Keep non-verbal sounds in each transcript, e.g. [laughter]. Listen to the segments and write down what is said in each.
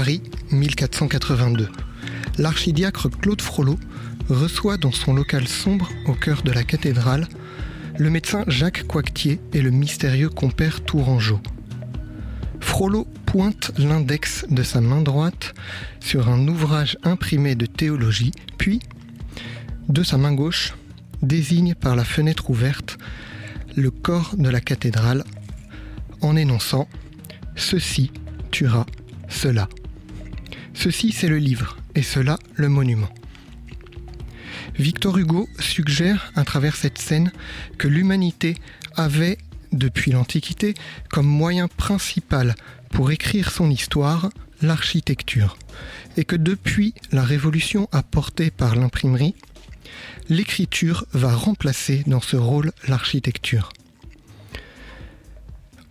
Paris, 1482. L'archidiacre Claude Frollo reçoit dans son local sombre au cœur de la cathédrale le médecin Jacques Coictier et le mystérieux compère Tourangeau. Frollo pointe l'index de sa main droite sur un ouvrage imprimé de théologie, puis, de sa main gauche, désigne par la fenêtre ouverte le corps de la cathédrale en énonçant Ceci tuera cela. Ceci c'est le livre et cela le monument. Victor Hugo suggère à travers cette scène que l'humanité avait, depuis l'Antiquité, comme moyen principal pour écrire son histoire l'architecture, et que depuis la révolution apportée par l'imprimerie, l'écriture va remplacer dans ce rôle l'architecture.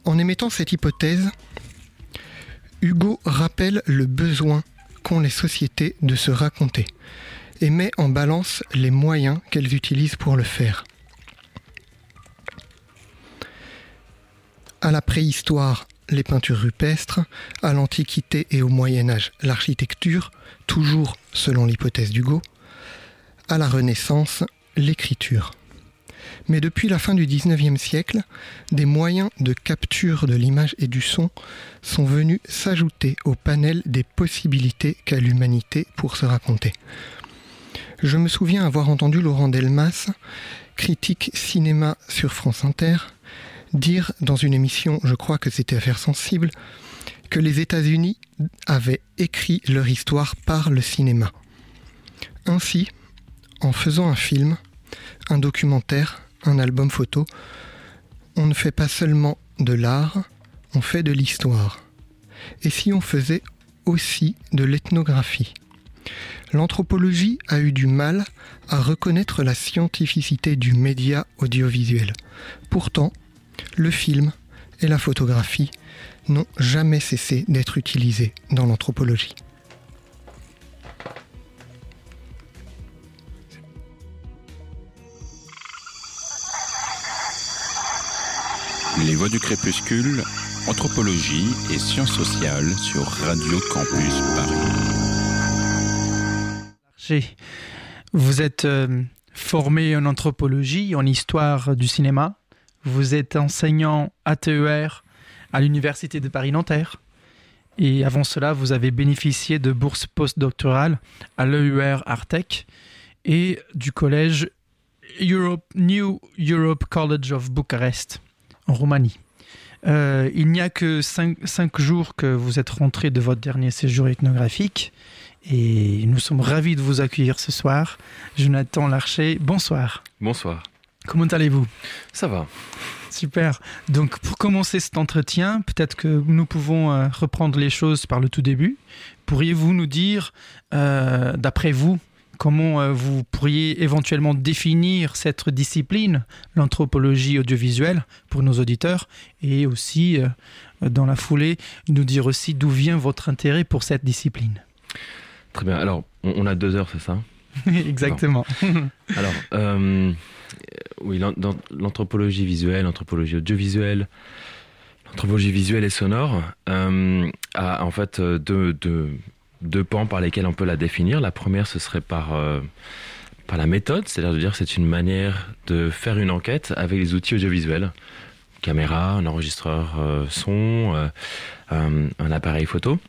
En émettant cette hypothèse, Hugo rappelle le besoin qu'ont les sociétés de se raconter et met en balance les moyens qu'elles utilisent pour le faire. À la préhistoire, les peintures rupestres, à l'Antiquité et au Moyen Âge, l'architecture, toujours selon l'hypothèse d'Hugo, à la Renaissance, l'écriture. Mais depuis la fin du XIXe siècle, des moyens de capture de l'image et du son sont venus s'ajouter au panel des possibilités qu'a l'humanité pour se raconter. Je me souviens avoir entendu Laurent Delmas, critique cinéma sur France Inter, dire dans une émission, je crois que c'était Affaires sensibles, que les États-Unis avaient écrit leur histoire par le cinéma. Ainsi, en faisant un film, un documentaire, un album photo, on ne fait pas seulement de l'art, on fait de l'histoire. Et si on faisait aussi de l'ethnographie? L'anthropologie a eu du mal à reconnaître la scientificité du média audiovisuel. Pourtant, le film et la photographie n'ont jamais cessé d'être utilisés dans l'anthropologie. Les voix du crépuscule, anthropologie et sciences sociales sur Radio Campus Paris. Vous êtes euh, formé en anthropologie, en histoire du cinéma. Vous êtes enseignant ATER à l'Université de Paris-Nanterre. Et avant cela, vous avez bénéficié de bourses postdoctorales à l'EUR Artec et du collège Europe, New Europe College of Bucharest en Roumanie. Euh, il n'y a que cinq, cinq, jours que vous êtes rentré de votre dernier séjour ethnographique et nous sommes ravis de vous accueillir ce soir. Jonathan Larcher, bonsoir. Bonsoir. Comment allez-vous? Ça va. Super. Donc pour commencer cet entretien, peut-être que nous pouvons euh, reprendre les choses par le tout début. Pourriez-vous nous dire, euh, d'après vous, comment euh, vous pourriez éventuellement définir cette discipline, l'anthropologie audiovisuelle, pour nos auditeurs, et aussi, dans la foulée, nous dire aussi d'où vient votre intérêt pour cette discipline? Très bien. Alors, on, a deux heures, c'est ça? [laughs] Exactement. Alors, euh, oui, l'anthropologie visuelle, l'anthropologie audiovisuelle, l'anthropologie visuelle et sonore euh, a en fait euh, deux, deux, deux, pans par lesquels on peut la définir. La première, ce serait par, par la méthode, c'est-à-dire de dire c'est une manière de faire une enquête avec les outils audiovisuels. Caméra, un enregistreur son, un appareil photo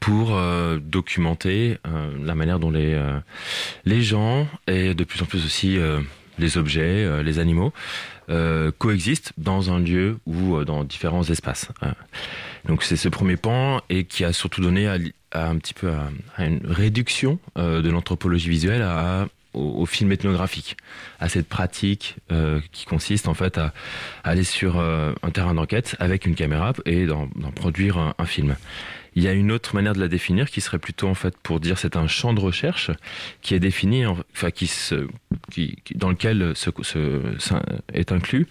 pour euh, documenter euh, la manière dont les, euh, les gens et de plus en plus aussi les objets, les animaux coexistent dans un lieu ou dans différents espaces. Donc c'est ce premier pan et qui a surtout donné à, un petit peu à, une réduction de l'anthropologie visuelle au, film ethnographique, à cette pratique qui consiste en fait à, aller sur un terrain d'enquête avec une caméra et d'en produire un film. Il y a une autre manière de la définir qui serait plutôt en fait pour dire c'est un champ de recherche qui est défini, enfin qui se, qui, dans lequel se, est inclus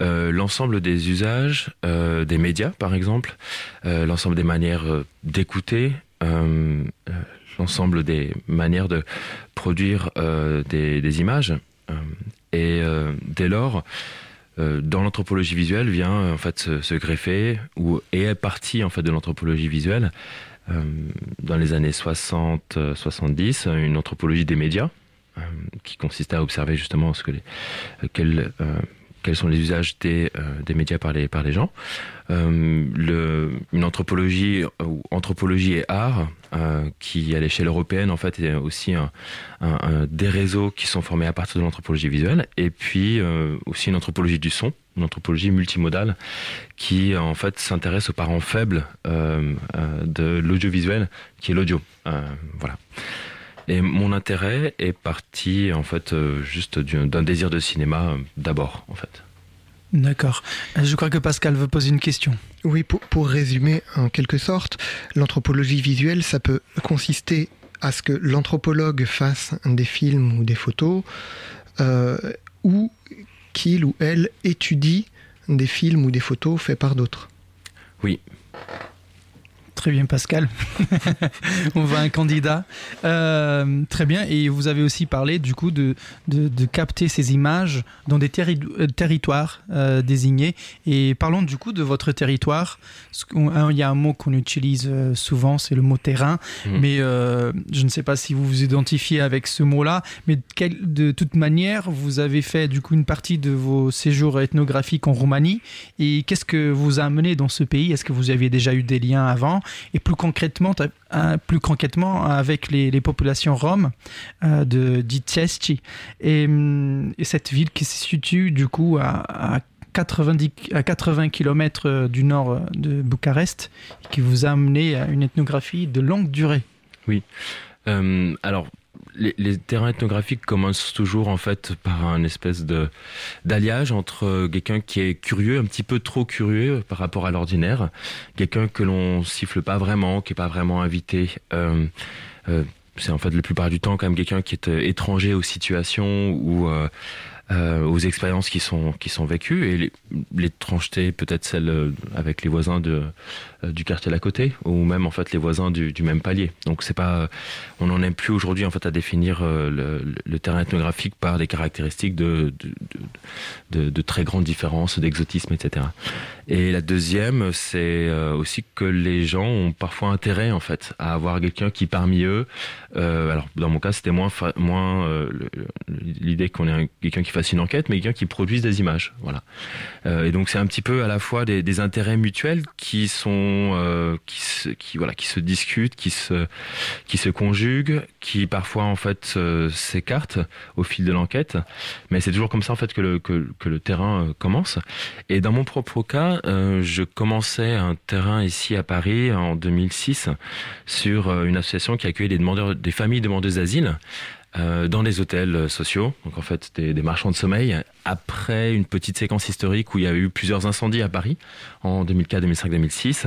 euh, l'ensemble des usages euh, des médias par exemple, euh, l'ensemble des manières d'écouter, l'ensemble des manières de produire des, des, images. Et dès lors dans l'anthropologie visuelle vient en fait se, greffer ou est partie en fait de l'anthropologie visuelle dans les années 60-70 une anthropologie des médias qui consistait à observer justement ce que les, quels sont les usages des, des médias par les, par les gens. Euh, le, une anthropologie ou anthropologie et art euh, qui à l'échelle européenne en fait est aussi un, un, des réseaux qui sont formés à partir de l'anthropologie visuelle. Et puis euh, aussi une anthropologie du son une anthropologie multimodale qui en fait s'intéresse aux parents faibles euh, euh de l'audiovisuel qui est l'audio. Voilà et mon intérêt est parti en fait juste d'un désir de cinéma d'abord en fait D'accord. Euh, je crois que Pascal veut poser une question. Oui, pour, pour résumer en quelque sorte, l'anthropologie visuelle, ça peut consister à ce que l'anthropologue fasse des films ou des photos, euh, ou qu'il ou elle étudie des films ou des photos faits par d'autres. Oui, Très bien, Pascal. [laughs] On voit un candidat. Euh, très bien. Et vous avez aussi parlé, du coup, de, de, capter ces images dans des euh, territoires euh, désignés. Et parlons, du coup, de votre territoire. Il y a un mot qu'on utilise souvent, c'est le mot terrain. Mmh. Mais je ne sais pas si vous vous identifiez avec ce mot-là. Mais de toute manière, vous avez fait, du coup, une partie de vos séjours ethnographiques en Roumanie. Et qu'est-ce que vous a amené dans ce pays? Est-ce que vous aviez déjà eu des liens avant? Et plus concrètement, plus concrètement avec les, populations roms euh, de hum, et, cette ville qui se situe du coup à, 90, à 80 km euh, du nord de Bucarest, qui vous a amené à une ethnographie de longue durée. Oui. Euh, alors, les, terrains ethnographiques commencent toujours en fait par un espèce de d'alliage entre quelqu'un qui est curieux, un petit peu trop curieux par rapport à l'ordinaire, quelqu'un que l'on siffle pas vraiment, qui est pas vraiment invité. Euh, euh, c'est en fait la plupart du temps quand même quelqu'un qui est euh, étranger aux situations ou euh, aux expériences qui sont qui sont vécues et l'étrangeté peut-être celle euh, avec les voisins de euh, du quartier d'à côté ou même en fait les voisins du, même palier. Donc c'est pas on n'en aime plus aujourd'hui en fait à définir le, le, terrain ethnographique par des caractéristiques de de, très grandes différences, d'exotisme, etc. Et la deuxième, c'est aussi que les gens ont parfois intérêt en fait à avoir quelqu'un qui parmi eux, euh, alors dans mon cas c'était moins moins l'idée qu'on ait quelqu'un qui une enquête, mais quelqu'un qui produise des images. Voilà. Euh, et donc c'est un petit peu à la fois des intérêts mutuels qui sont euh, qui, se, voilà qui se discutent, qui se qui se conjuguent, qui parfois en fait s'écartent au fil de l'enquête. Mais c'est toujours comme ça en fait que le que, le terrain euh, commence. Et dans mon propre cas, euh, je commençais un terrain ici à Paris en 2006 sur euh, une association qui accueille des demandeurs, des familles demandeuses d'asile. Euh, dans des hôtels sociaux, donc en fait des, marchands de sommeil, après une petite séquence historique où il y a eu plusieurs incendies à Paris en 2004, 2005, 2006.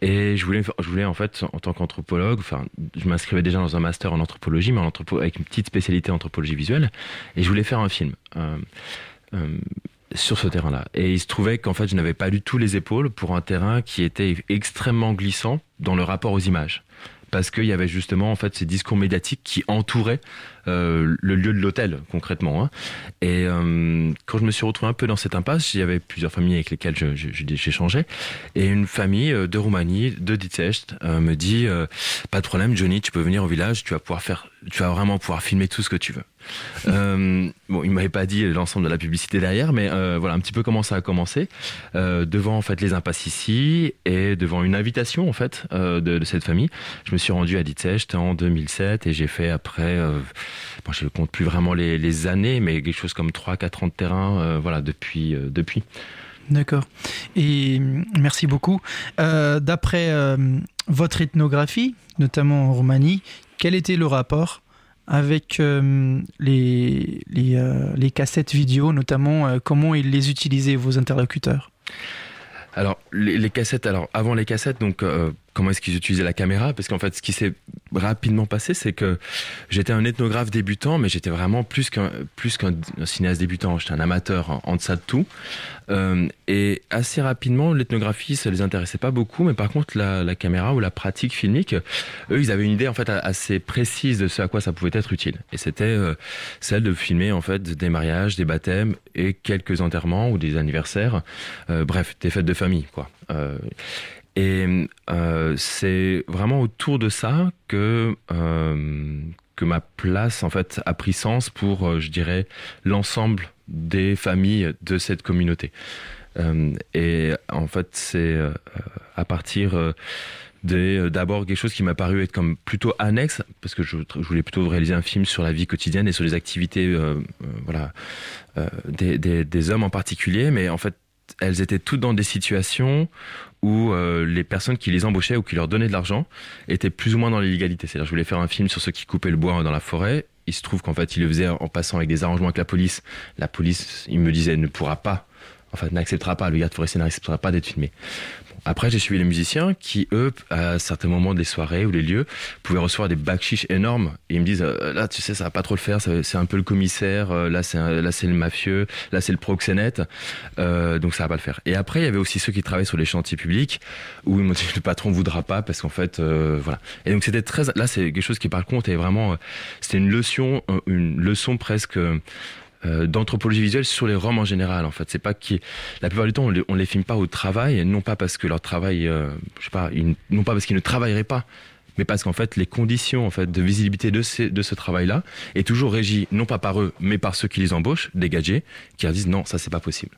Et je voulais, je voulais en fait, en tant qu'anthropologue, enfin, je m'inscrivais déjà dans un master en anthropologie, mais en avec une petite spécialité anthropologie visuelle, et je voulais faire un film. Euh, euh, sur ce terrain-là. Et il se trouvait qu'en fait, je n'avais pas du tout les épaules pour un terrain qui était extrêmement glissant dans le rapport aux images parce qu'il y avait justement en fait ces discours médiatiques qui entouraient euh, le lieu de l'hôtel concrètement. Hein. Et euh, quand je me suis retrouvé un peu dans cette impasse, il y avait plusieurs familles avec lesquelles j'échangeais, et une famille euh, de Roumanie, de Ditest, me dit pas de problème, Johnny, tu peux venir au village, tu vas pouvoir faire, tu vas vraiment pouvoir filmer tout ce que tu veux. euh, [laughs] bon, il m'avait pas dit l'ensemble de la publicité derrière, mais euh, voilà un petit peu comment ça a commencé. Euh, devant en fait les impasses ici et devant une invitation en fait de, cette famille, je me suis rendu à Ditzecht en 2007 et j'ai fait après, bon, je ne compte plus vraiment les, années, mais quelque chose comme 3-4 ans de terrain, voilà depuis depuis. D'accord. Et merci beaucoup. D'après votre ethnographie, notamment en Roumanie, quel était le rapport avec euh, les, euh, les, cassettes vidéo, notamment euh, comment ils les utilisaient, vos interlocuteurs? Alors, les, les, cassettes, alors avant les cassettes, donc comment est-ce qu'ils utilisaient la caméra Parce qu'en fait, ce qui s'est rapidement passé, c'est que j'étais un ethnographe débutant, mais j'étais vraiment plus qu'un plus qu'un cinéaste débutant. J'étais un amateur en, deçà de tout. Euh, et assez rapidement, l'ethnographie, ça les intéressait pas beaucoup, mais par contre, la, la, caméra ou la pratique filmique, eux, ils avaient une idée en fait assez précise de ce à quoi ça pouvait être utile. Et c'était euh, celle de filmer en fait des mariages, des baptêmes et quelques enterrements ou des anniversaires. Euh, bref, des fêtes de famille, quoi. Euh, et euh, c'est vraiment autour de ça que euh, que ma place en fait a pris sens pour, euh, je dirais, l'ensemble des familles de cette communauté. Euh, et en fait, c'est à partir d'abord quelque chose qui m'a paru être comme plutôt annexe parce que je, je, voulais plutôt réaliser un film sur la vie quotidienne et sur les activités euh, euh, voilà euh, des, des, des, hommes en particulier mais en fait elles étaient toutes dans des situations où euh, les personnes qui les embauchaient ou qui leur donnaient de l'argent étaient plus ou moins dans l'illégalité. C'est-à-dire, je voulais faire un film sur ceux qui coupaient le bois dans la forêt. Il se trouve qu'en fait, ils le faisaient en passant avec des arrangements avec la police. La police, il me disait, ne pourra pas, enfin, n'acceptera pas, le garde forestier n'acceptera pas d'être filmé. Après, j'ai suivi les musiciens qui, eux, à certains moments des soirées ou des lieux, pouvaient recevoir des bacs énormes. Ils me disent, euh, là, tu sais, ça va pas trop le faire, c'est un peu le commissaire, euh, là, c'est là, c'est le mafieux, là, c'est le proxénète, euh, donc ça va pas le faire. Et après, il y avait aussi ceux qui travaillaient sur les chantiers publics, où ils m'ont dit, le patron voudra pas, parce qu'en fait, voilà. Et donc, c'était très, là, c'est quelque chose qui, par contre, est vraiment, c'était une leçon, une leçon presque, euh, d'anthropologie visuelle sur les Roms en général. En fait, c'est pas qui la plupart du temps on les, les filme pas au travail, non pas parce que leur travail, euh, je sais pas, non pas parce qu'ils ne travailleraient pas, mais parce qu'en fait les conditions en fait de visibilité de, ces, de ce travail-là est toujours régie non pas par eux, mais par ceux qui les embauchent, des gadgets, qui leur disent non, ça c'est pas possible.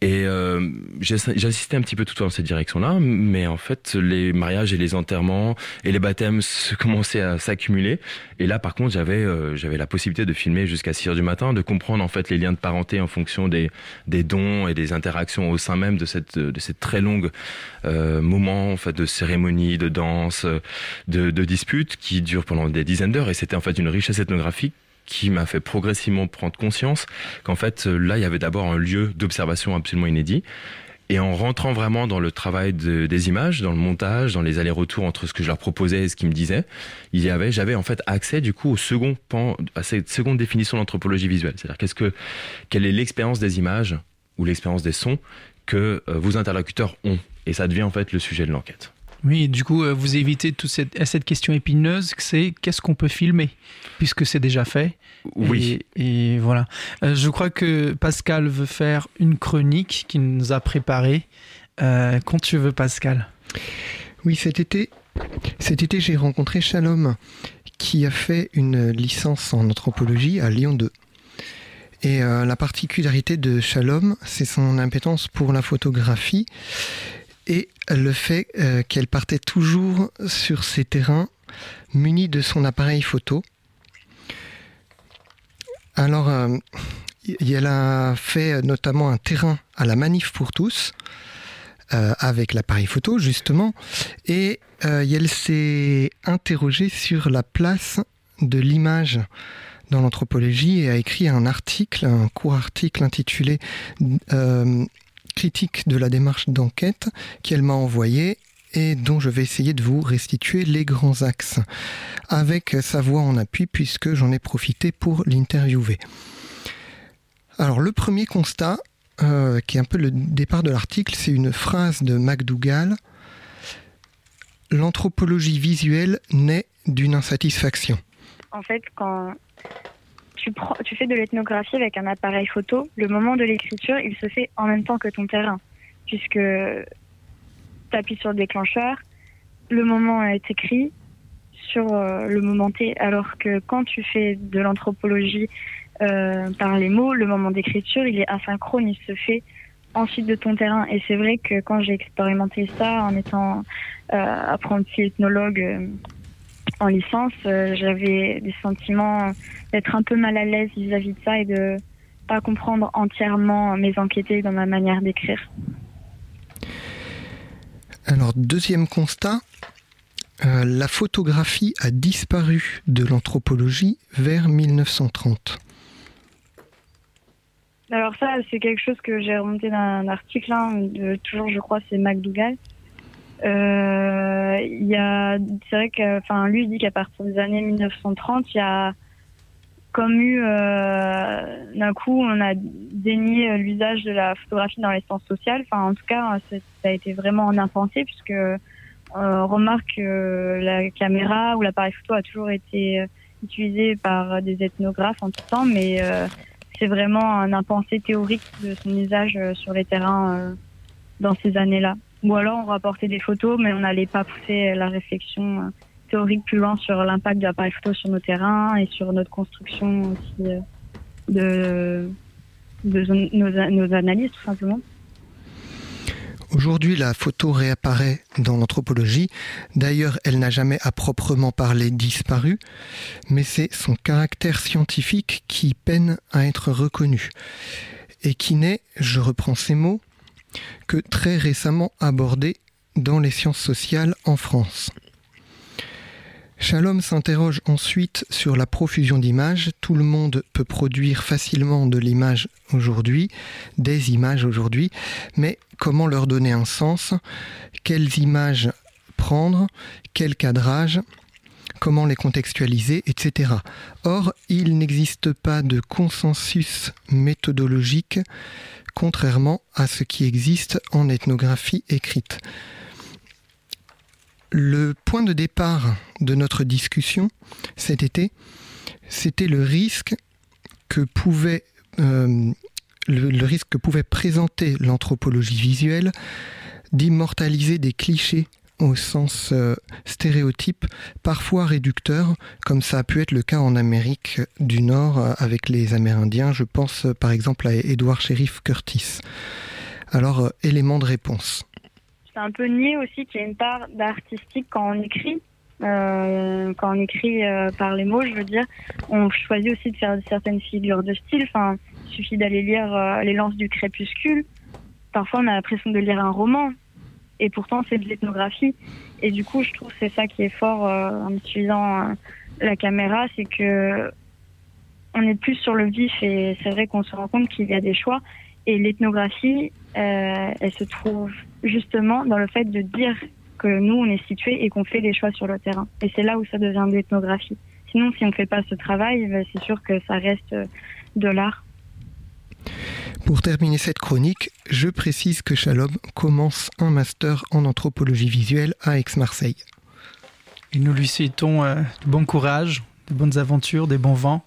Et euh, j'ai assisté un petit peu tout dans cette direction-là, mais en fait les mariages et les enterrements et les baptêmes [laughs] commençaient à s'accumuler. Et là par contre j'avais euh, j'avais la possibilité de filmer jusqu'à 6 heures du matin, de comprendre en fait les liens de parenté en fonction des, des dons et des interactions au sein même de cette de cette très longue euh, moment en fait de cérémonie, de danse, de, de disputes qui durent pendant des dizaines d'heures. Et c'était en fait une richesse ethnographique qui m'a fait progressivement prendre conscience qu'en fait là il y avait d'abord un lieu d'observation absolument inédit et en rentrant vraiment dans le travail de, des images, dans le montage, dans les allers-retours entre ce que je leur proposais et ce qu'ils me disaient, il y avait, j'avais en fait accès du coup au second pan, à cette seconde définition d'anthropologie visuelle. C'est-à-dire qu'est-ce que, quelle est l'expérience des images ou l'expérience des sons que euh, vos interlocuteurs ont? Et ça devient en fait le sujet de l'enquête. Oui, du coup, euh, vous évitez toute cette, cette question épineuse, c'est qu'est-ce qu'on peut filmer, puisque c'est déjà fait. Oui. Et, et voilà. Euh, je crois que Pascal veut faire une chronique qu'il nous a préparée. Euh, quand tu veux, Pascal. Oui, cet été, cet été j'ai rencontré Shalom, qui a fait une licence en anthropologie à Lyon 2. Et euh, la particularité de Shalom, c'est son impétence pour la photographie et le fait euh, qu'elle partait toujours sur ces terrains munie de son appareil photo. Alors, euh, elle a fait notamment un terrain à la Manif pour tous, euh, avec l'appareil photo justement, et elle s'est interrogée sur la place de l'image dans l'anthropologie et a écrit un article, un court article intitulé critique de la démarche d'enquête qu'elle m'a envoyé et dont je vais essayer de vous restituer les grands axes avec sa voix en appui puisque j'en ai profité pour l'interviewer. Alors le premier constat, euh, qui est un peu le départ de l'article, c'est une phrase de MacDougall. L'anthropologie visuelle naît d'une insatisfaction. En fait, quand tu, fais de l'ethnographie avec un appareil photo, le moment de l'écriture, il se fait en même temps que ton terrain, puisque tu appuies sur le déclencheur, le moment est écrit sur euh, le moment T, alors que quand tu fais de l'anthropologie euh, par les mots, le moment d'écriture, il est asynchrone, il se fait ensuite de ton terrain. Et c'est vrai que quand j'ai expérimenté ça en étant euh, apprenti ethnologue en licence, euh, j'avais des sentiments d'être un peu mal à l'aise vis-à-vis de ça et de pas comprendre entièrement mes enquêtés dans ma manière d'écrire. Alors, deuxième constat, euh, la photographie a disparu de l'anthropologie vers 1930. Alors ça, c'est quelque chose que j'ai remonté d'un article, hein, de, toujours je crois, c'est MacDougall. Euh, il y a, c'est vrai que, enfin, lui dit qu'à partir des années 1930, il y a comme eu euh, d'un coup, on a dénié l'usage de la photographie dans les sciences sociales. Enfin, en tout cas, ça a été vraiment en impensé puisque on remarque que la caméra ou l'appareil photo a toujours été utilisé par des ethnographes en tout temps, mais euh, c'est vraiment un impensé théorique de son usage euh, sur les terrains euh, dans ces années-là. Ou alors on rapportait des photos, mais on n'allait pas pousser la réflexion théorique plus loin sur l'impact de l'appareil photo sur nos terrains et sur notre construction aussi de, de nos analyses tout simplement. Aujourd'hui, la photo réapparaît dans l'anthropologie. D'ailleurs, elle n'a jamais à proprement parler disparu, mais c'est son caractère scientifique qui peine à être reconnu et qui n'est, je reprends ces mots, que très récemment abordé dans les sciences sociales en France. Shalom s'interroge ensuite sur la profusion d'images. Tout le monde peut produire facilement de l'image aujourd'hui, des images aujourd'hui, mais comment leur donner un sens, quelles images prendre, quel cadrage, comment les contextualiser, etc. Or, il n'existe pas de consensus méthodologique, contrairement à ce qui existe en ethnographie écrite. Le point de départ de notre discussion cet été, c'était le risque que pouvait euh, le, risque que pouvait présenter l'anthropologie visuelle d'immortaliser des clichés au sens euh, stéréotype, parfois réducteur, comme ça a pu être le cas en Amérique du Nord euh, avec les Amérindiens. Je pense euh, par exemple à Edward Sheriff Curtis. Alors, élément de réponse. C'est un peu nier aussi qu'il y a une part d'artistique quand on écrit. quand on écrit par les mots, je veux dire, on choisit aussi de faire certaines figures de style. Enfin, il suffit d'aller lire Les Lances du Crépuscule. Parfois, on a l'impression de lire un roman. Et pourtant, c'est de l'ethnographie. Et du coup, je trouve que c'est ça qui est fort euh, en utilisant euh, la caméra, c'est que on est plus sur le vif et c'est vrai qu'on se rend compte qu'il y a des choix. Et l'ethnographie, elle se trouve justement dans le fait de dire que nous, on est situé et qu'on fait des choix sur le terrain. Et c'est là où ça devient de l'ethnographie. Sinon, si on ne fait pas ce travail, ben, c'est sûr que ça reste de l'art. Pour terminer cette chronique, je précise que Shalom commence un master en anthropologie visuelle à Aix-Marseille. Et nous lui souhaitons euh, du bon courage, de bonnes aventures, des bons vents.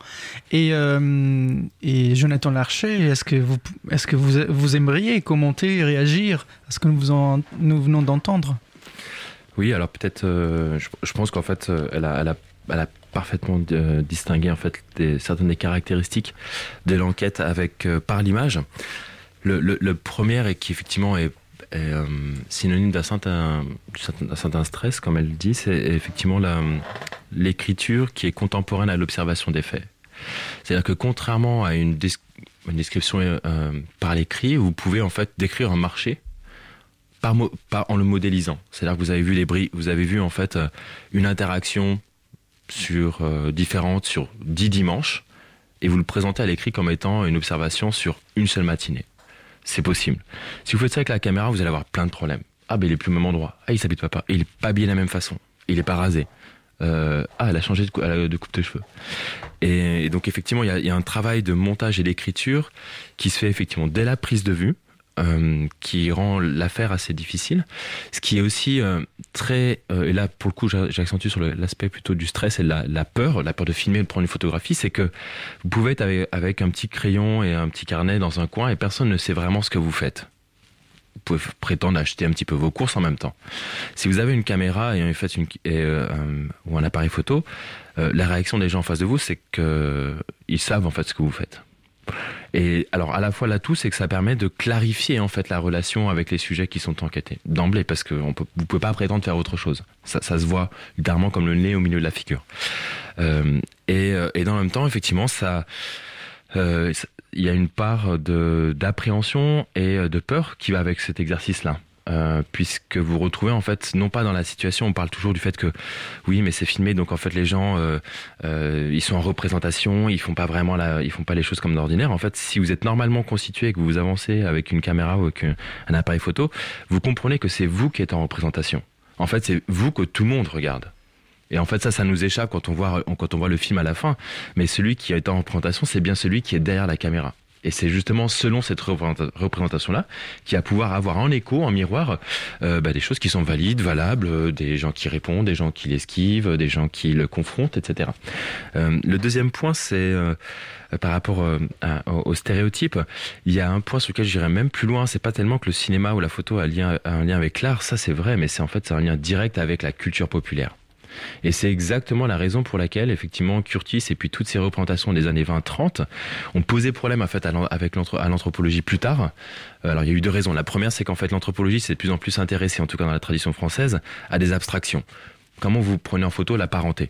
Et, euh, et Jonathan Larcher, est-ce que, vous, est que vous, vous aimeriez commenter, réagir à ce que nous, en, nous venons d'entendre? Oui, alors peut-être, euh, je, pense qu'en fait, elle a, elle a, elle a parfaitement euh, distinguer en fait certaines des caractéristiques de l'enquête avec euh, par l'image. Le, premier est qui effectivement est, euh, synonyme d'un certain, stress, comme elle dit, c'est effectivement l'écriture qui est contemporaine à l'observation des faits. C'est-à-dire que contrairement à une, description par l'écrit, vous pouvez en fait décrire un marché en le modélisant. C'est-à-dire que vous avez vu les bris, vous avez vu en fait une interaction sur euh, différentes sur dix dimanches et vous le présentez à l'écrit comme étant une observation sur une seule matinée. C'est possible. Si vous faites ça avec la caméra, vous allez avoir plein de problèmes. Ah, ben il est plus au même endroit. Ah, il s'habite pas. Il est pas habillé de la même façon. Il est pas rasé. Euh, ah, elle a changé de, coupe de cheveux. Et, donc effectivement, il y, y, a, un travail de montage et d'écriture qui se fait effectivement dès la prise de vue. Euh, qui rend l'affaire assez difficile. Ce qui est aussi euh, très, euh, et là pour le coup j'accentue sur l'aspect plutôt du stress et la, la, peur, la peur de filmer, de prendre une photographie, c'est que vous pouvez être avec, un petit crayon et un petit carnet dans un coin et personne ne sait vraiment ce que vous faites. Vous pouvez prétendre acheter un petit peu vos courses en même temps. Si vous avez une caméra et, une, ou un appareil photo, la réaction des gens en face de vous, c'est qu'ils savent en fait ce que vous faites. Et alors à la fois l'atout, c'est que ça permet de clarifier en fait la relation avec les sujets qui sont enquêtés d'emblée, parce que on peut, vous pouvez pas prétendre faire autre chose. Ça, se voit littéralement comme le nez au milieu de la figure. Euh, et, euh, et, dans le même temps, effectivement, euh, il y a une part d'appréhension et de peur qui va avec cet exercice-là. Euh, puisque vous retrouvez en fait non pas dans la situation, on parle toujours du fait que oui, mais c'est filmé, donc en fait les gens euh, euh, ils sont en représentation, ils font pas vraiment la, ils font pas les choses comme d'ordinaire. En fait, si vous êtes normalement constitué et que vous avancez avec une caméra ou avec un, un appareil photo, vous comprenez que c'est vous qui êtes en représentation. En fait, c'est vous que tout le monde regarde. Et en fait, ça, ça nous échappe quand on voit quand on voit le film à la fin. Mais celui qui est en représentation, c'est bien celui qui est derrière la caméra. Et c'est justement selon cette représenta- représentation-là qui va pouvoir avoir en écho, en miroir, euh, bah, des choses qui sont valides, valables, euh, des gens qui répondent, des gens qui l'esquivent, des gens qui le confrontent, etc. Euh, le deuxième point, c'est euh, par rapport à- au, au stéréotype. Il y a un point sur lequel j'irais même plus loin. C'est pas tellement que le cinéma ou la photo a, un lien, avec l'art, ça c'est vrai, mais c'est en fait un lien direct avec la culture populaire. Et c'est exactement la raison pour laquelle, effectivement, Curtis et puis toutes ces représentations des années 20-30 ont posé problème en fait, à l'anthropologie plus tard. Euh, Alors, il y a eu deux raisons. La première, c'est qu'en fait, l'anthropologie s'est de plus en plus intéressée, en tout cas dans la tradition française, à des abstractions. Comment vous prenez en photo la parenté?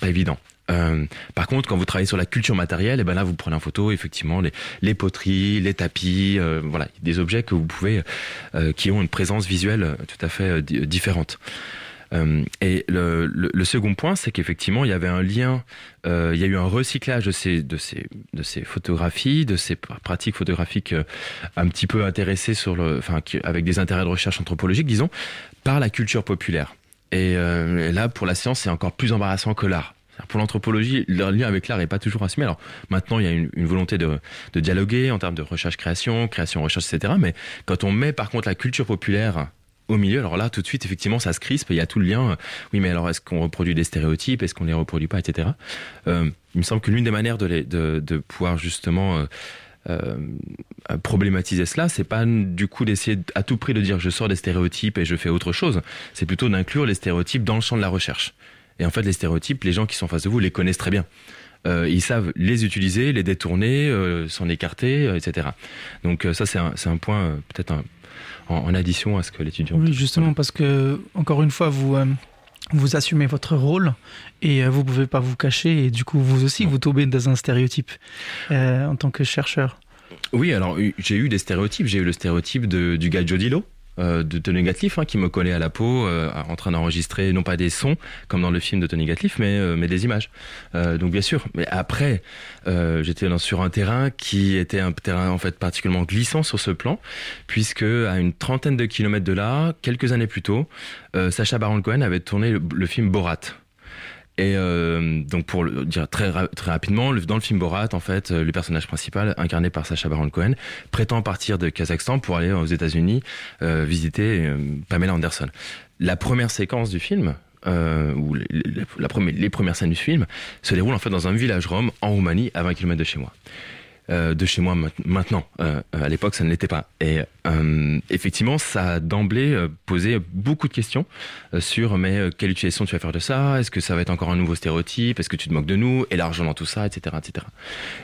Pas évident. Euh, par contre, quand vous travaillez sur la culture matérielle, et ben là, vous prenez en photo effectivement les, poteries, les tapis, euh, voilà, des objets que vous pouvez, qui ont une présence visuelle tout à fait di- différente. Euh, et le, le, le second point, c'est qu'effectivement, il y avait un lien, euh, il y a eu un recyclage de ces, de ces, de ces photographies, de ces pr- pratiques photographiques euh, un petit peu intéressées le, enfin, avec des intérêts de recherche anthropologique, disons, par la culture populaire. Et, là, pour la science, c'est encore plus embarrassant que l'art. Pour l'anthropologie, leur lien avec l'art n'est pas toujours assumé. Alors maintenant, il y a une, volonté de dialoguer en termes de recherche-création, création-recherche, etc. Mais quand on met par contre la culture populaire au milieu, alors là, tout de suite, effectivement, ça se crispe. Il y a tout le lien. Oui, mais alors, est-ce qu'on reproduit des stéréotypes? Est-ce qu'on les reproduit pas, etc. Euh, il me semble que l'une des manières de, les, de, de pouvoir justement euh, euh, problématiser cela, c'est pas du coup d'essayer à tout prix de dire je sors des stéréotypes et je fais autre chose. C'est plutôt d'inclure les stéréotypes dans le champ de la recherche. Et en fait, les stéréotypes, les gens qui sont face de vous les connaissent très bien. Euh, ils savent les utiliser, les détourner, euh, s'en écarter, euh, etc. Donc euh, ça, c'est un, un point euh, peut-être un- en, en addition à ce que l'étudiant. Oui, justement, parce que, encore une fois, vous, euh, vous assumez votre rôle et euh, vous pouvez pas vous cacher. Et du coup, vous aussi, vous tombez dans un stéréotype euh, en tant que chercheur. Oui, alors j'ai eu des stéréotypes. J'ai eu le stéréotype de, du gars Jodilo. Euh, de Tony Gatliff hein, qui me collait à la peau euh, en train d'enregistrer non pas des sons comme dans le film de Tony Gatliff mais euh, mais des images. Donc bien sûr mais après j'étais sur un terrain qui était un terrain en fait particulièrement glissant sur ce plan puisque à une trentaine de kilomètres de là quelques années plus tôt Sacha Baron Cohen avait tourné le film Borat et euh, donc pour le dire très très rapidement, le- dans le film Borat, en fait, euh, le personnage principal, incarné par Sacha Baron Cohen, prétend partir de Kazakhstan pour aller aux États-Unis euh, visiter euh, Pamela Anderson. La première séquence du film, euh, ou les, les premières scènes du film, se déroulent en fait dans un village rome en Roumanie, à 20 km de chez moi. Euh, de chez moi ma- maintenant. Euh, à l'époque, ça ne l'était pas. Et euh, effectivement, ça a d'emblée posé beaucoup de questions sur mais quelle utilisation tu vas faire de ça? Est-ce que ça va être encore un nouveau stéréotype? Est-ce que tu te moques de nous? Et l'argent dans tout ça, etc., etc.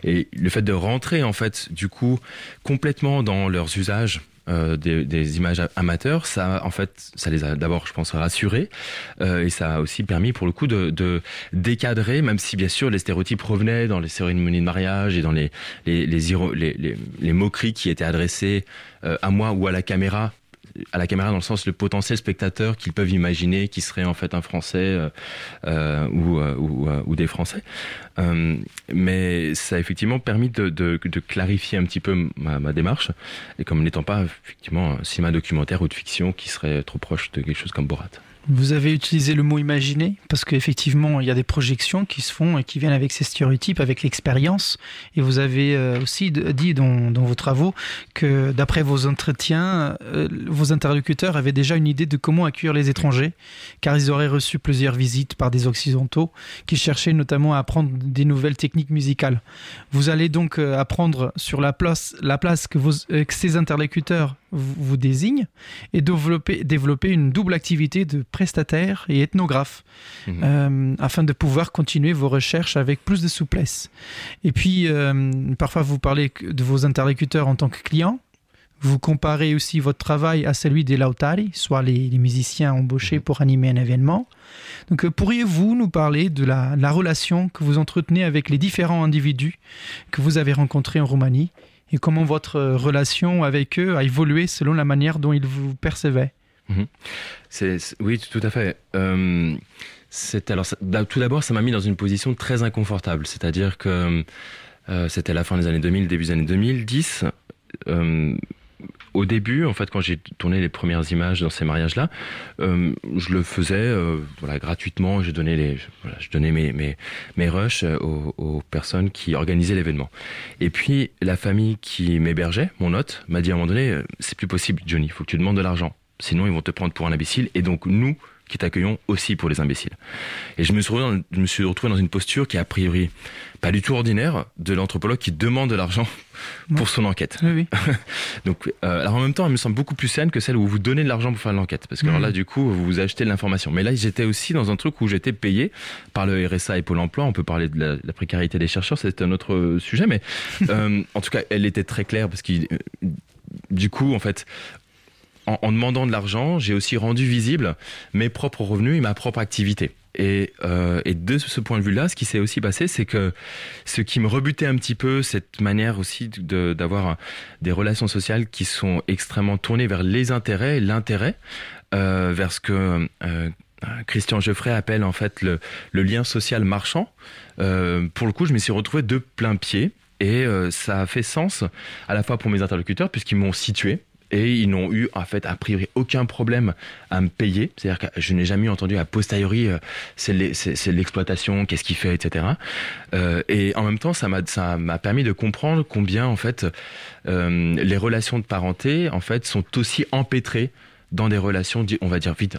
Et le fait de rentrer en fait, du coup, complètement dans leurs usages. Euh, des, des images amateurs, ça en fait, ça les a d'abord, je pense, rassurés, euh, et ça a aussi permis pour le coup de, de décadrer, même si bien sûr les stéréotypes revenaient dans les cérémonies de mariage et dans les les les, les, les, les moqueries qui étaient adressées euh, à moi ou à la caméra à la caméra dans le sens le potentiel spectateur qu'ils peuvent imaginer qui serait en fait un Français euh, euh, ou, euh, ou, euh, ou des Français. Euh, mais ça a effectivement permis de, de, de clarifier un petit peu ma, ma démarche et comme n'étant pas effectivement un cinéma documentaire ou de fiction qui serait trop proche de quelque chose comme Borat. Vous avez utilisé le mot imaginer parce qu'effectivement, il y a des projections qui se font et qui viennent avec ces stéréotypes, avec l'expérience. Et vous avez euh, aussi dit dans, vos travaux que d'après vos entretiens, euh, vos interlocuteurs avaient déjà une idée de comment accueillir les étrangers, car ils auraient reçu plusieurs visites par des occidentaux qui cherchaient notamment à apprendre des nouvelles techniques musicales. Vous allez donc euh, apprendre sur la place, la place que, que ces interlocuteurs vous désignent et développer, développer une double activité de prestataire et ethnographe Mhm. euh, afin de pouvoir continuer vos recherches avec plus de souplesse. Et puis, euh, parfois, vous parlez de vos interlocuteurs en tant que clients. Vous comparez aussi votre travail à celui des lautari, soit les, les musiciens embauchés Mhm. pour animer un événement. Donc, euh, pourriez-vous nous parler de la, la relation que vous entretenez avec les différents individus que vous avez rencontrés en Roumanie et comment votre relation avec eux a évolué selon la manière dont ils vous percevaient? Mhm. C'est, oui, tout à fait. Euh, tout d'abord, ça m'a mis dans une position très inconfortable. C'est-à-dire que euh, c'était la fin des années 2000, début des années 2010. Euh, au début, en fait, quand j'ai tourné les premières images dans ces mariages-là, je le faisais gratuitement. Je donnais, mes, mes rushs aux, aux, personnes qui organisaient l'événement. Et puis, la famille qui m'hébergeait, mon hôte, m'a dit à un moment donné, c'est plus possible, Johnny, il faut que tu demandes de l'argent. Sinon, ils vont te prendre pour un imbécile. Et donc, nous, qui t'accueillons aussi pour les imbéciles. Et je me, suis retrouvé dans, je me suis retrouvé dans une posture qui est a priori pas du tout ordinaire de l'anthropologue qui demande de l'argent [laughs] pour son enquête. Oui, oui. [laughs] Donc, euh, alors en même temps, elle me semble beaucoup plus saine que celle où vous donnez de l'argent pour faire l'enquête, parce que alors là, du coup, vous vous achetez de l'information. Mais là, j'étais aussi dans un truc où j'étais payé par le RSA et Pôle Emploi. On peut parler de la, la précarité des chercheurs, c'est un autre sujet, mais [laughs] euh, en tout cas, elle était très claire parce que du coup, en fait, en, demandant de l'argent, j'ai aussi rendu visible mes propres revenus et ma propre activité. Et, euh, et, de ce point de vue-là, ce qui s'est aussi passé, c'est que ce qui me rebutait un petit peu, cette manière aussi d'avoir des relations sociales qui sont extrêmement tournées vers les intérêts, l'intérêt, euh, vers ce que euh, Christian Geoffrey appelle en fait le, lien social marchand. Pour le coup, je me suis retrouvé de plein pied. Et ça a fait sens à la fois pour mes interlocuteurs, puisqu'ils m'ont situé, et ils n'ont eu en fait a priori aucun problème à me payer. C'est-à-dire que je n'ai jamais entendu a posteriori euh, c'est l'exploitation, qu'est-ce qu'il fait, etc. Euh, et en même temps, ça m'a ça m'a permis de comprendre combien en fait euh, les relations de parenté en fait sont aussi empêtrées dans des relations, on va dire vite,